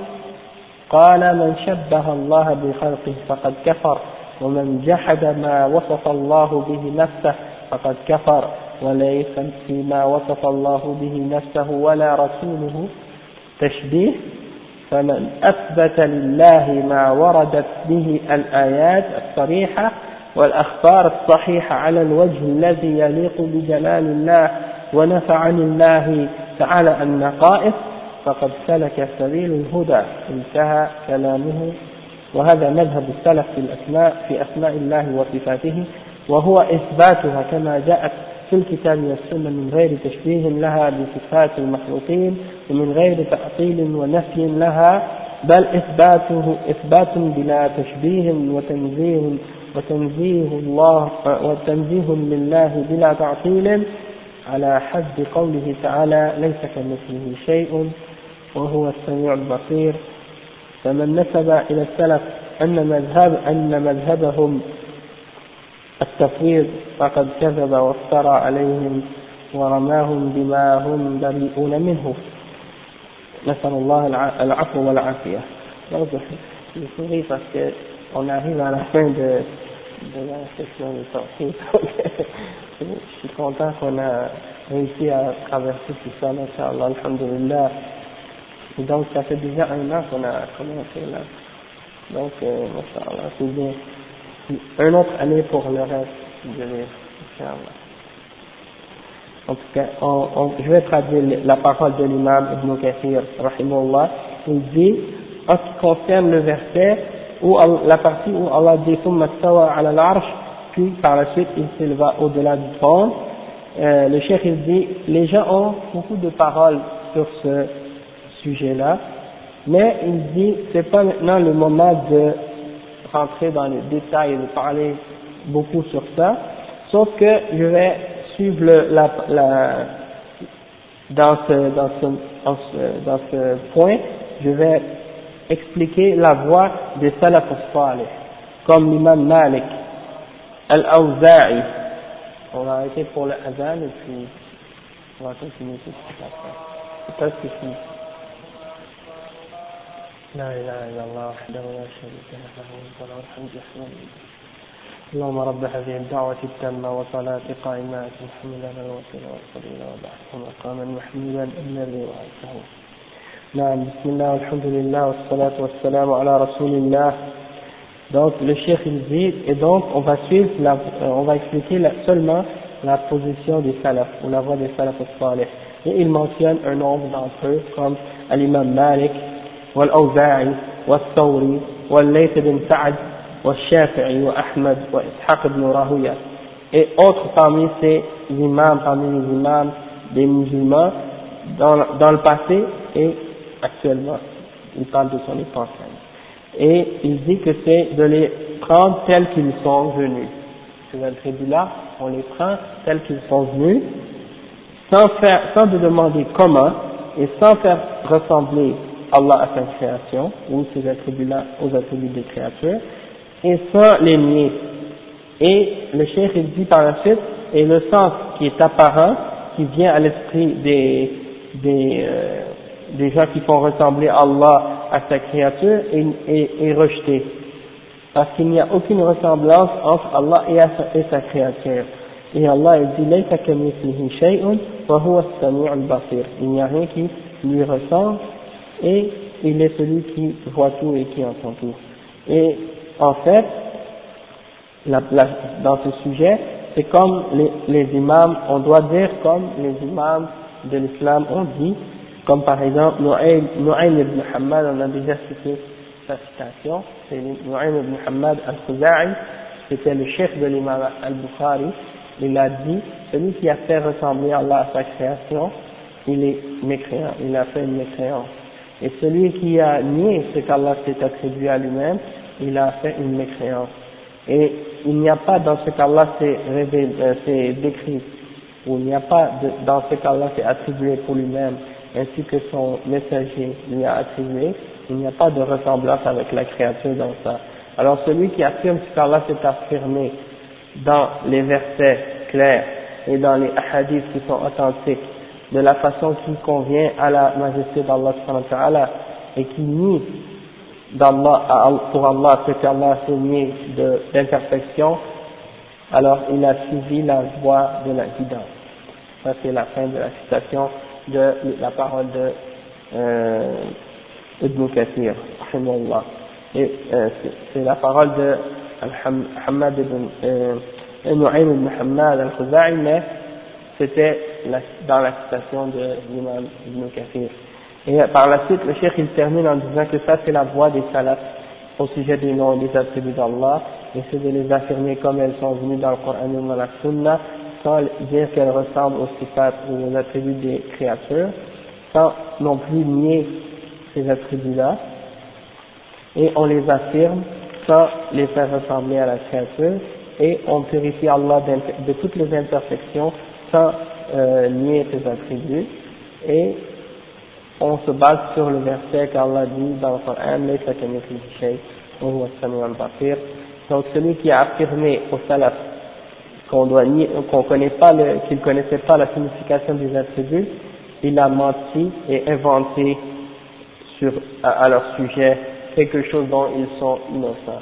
قال من شبه الله بخلقه فقد كفر ومن جحد ما وصف الله به نفسه فقد كفر وليس فيما وصف الله به نفسه ولا رسوله تشبيه فمن أثبت لله ما وردت به الآيات الصريحة والأخبار الصحيحة على الوجه الذي يليق بجلال الله ونفع عن الله تعالى النقائص فقد سلك سبيل الهدى. انتهى كلامه. وهذا مذهب السلف في الأسماء في أسماء الله وصفاته وهو إثباتها كما جاءت في الكتاب والسنة من غير تشبيه لها بصفات المخلوقين ومن غير تعطيل ونفي لها بل إثباته إثبات بلا تشبيه وتنزيه وتنزيه الله وتنزيه لله بلا تعطيل على حد قوله تعالى ليس كمثله شيء وهو السميع البصير. فمن نسب إلى السلف أن مذهب أن مذهبهم التفويض فقد كذب وافترى عليهم ورماهم بما هم بريئون منه. نسأل الله العفو والعافية Donc, je souris parce qu'on arrive à la fin de, de la session de sortie. je suis content qu'on a réussi à traverser tout ça, Inch'Allah, Alhamdulillah. Donc, ça fait déjà un an qu'on a commencé là. Donc, euh, c'est bien. Un autre année pour le reste de Inch'Allah. en tout cas, on, on, je vais traduire la parole de l'imam Ibn Kathir, rahimahullah. Il dit, en ce qui concerne le verset, où la partie où Allah dit ala l'arche, puis par la suite il s'éleva au-delà du trône, euh, le cheikh il dit, les gens ont beaucoup de paroles sur ce sujet-là, mais il dit, c'est pas maintenant le moment de rentrer dans les détails et de parler beaucoup sur ça, sauf que je vais le, dans, ce, dans, ce, dans, ce, point, je vais expliquer la voie des salaf salih, comme l'imam Malik, Al-Awza'i. On va arrêter pour le et puis on va continuer tout après. اللهم رب هذه الدعوة التامة وصلاة قائمة محمدا الوسيلة والفضيلة وبعثه مقاما محمودا الذي وعدته نعم بسم الله والحمد لله والصلاة والسلام على رسول الله donc le cheikh il dit et donc on va suivre la, on va expliquer la, seulement la position des salaf ou la voix des salaf salih et il mentionne un nombre d'entre eux comme l'imam Malik wal-Awza'i wal-Thawri wal-Layth bin Sa'd والشافعي وأحمد وإسحاق بن راهوية et autres parmi ces imams, parmi les imams des musulmans dans, dans le passé et actuellement. Il parle de son époque. Et il dit que c'est de les prendre tels qu'ils sont venus. Ces attributs-là, on les prend tels qu'ils sont venus, sans faire, sans de demander comment, et sans faire ressembler Allah à sa création, ou ces attributs-là aux attributs des créatures, et sans les. Et le cheikh il dit par la suite, et le sens qui est apparent qui vient à l'esprit des, des, euh, des gens qui font ressembler Allah à sa créature est, est, rejeté. Parce qu'il n'y a aucune ressemblance entre Allah et, sa, créature. Et Allah dit Il n'y a rien qui lui ressemble et il est celui qui voit tout et qui entend tout. En fait, dans ce sujet, c'est comme les, imams, on doit dire comme les imams de l'islam ont dit, comme par exemple Nu'aym ibn Muhammad, on a déjà cité sa citation, c'est Nu'aym ibn Muhammad al-Khuza'i, c'était le chef de l'imam al-Bukhari, il a dit, celui qui a fait ressembler Allah à sa création, il est mécréant, il a fait une mécréance. Et celui qui a nié ce qu'Allah s'est attribué à lui-même, il a fait une mécréance. Et il n'y a pas dans ce qu'Allah s'est euh, décrit, ou il n'y a pas dans ce qu'Allah s'est attribué pour lui-même, ainsi que son messager lui a attribué, il n'y a pas de ressemblance avec la créature dans ça. Alors celui qui affirme ce qu'Allah s'est affirmé dans les versets clairs et dans les hadiths qui sont authentiques, de la façon qui convient à la majesté d'Allah et qui nie d'Allah pour Allah ce qu'Allah a signé d'imperfection, alors il a suivi la voie de la guidance. Ça c'est la fin de la citation de la parole de euh, Ibn Kathir, et euh, c'est la parole de Hamad ibn euh, ibn Hamad al-Khuzai, mais c'était dans la citation de l'imam Ibn Kathir. Et par la suite, le cheikh il termine en disant que ça c'est la voie des salafs au sujet des noms et des attributs d'Allah, et c'est de les affirmer comme elles sont venues dans le Coran ou dans la Sunna, sans dire qu'elles ressemblent aux ou aux attributs des créatures, sans non plus nier ces attributs-là, et on les affirme sans les faire ressembler à la créature, et on purifie Allah de toutes les imperfections sans euh, nier ses attributs, et on se base sur le verset qu'Allah dit dans le Coran, donc celui qui a affirmé au salaf qu'on doit qu'on connaît pas qu'il connaissait pas la signification des attributs, il a menti et inventé sur, à, leur sujet quelque chose dont ils sont innocents.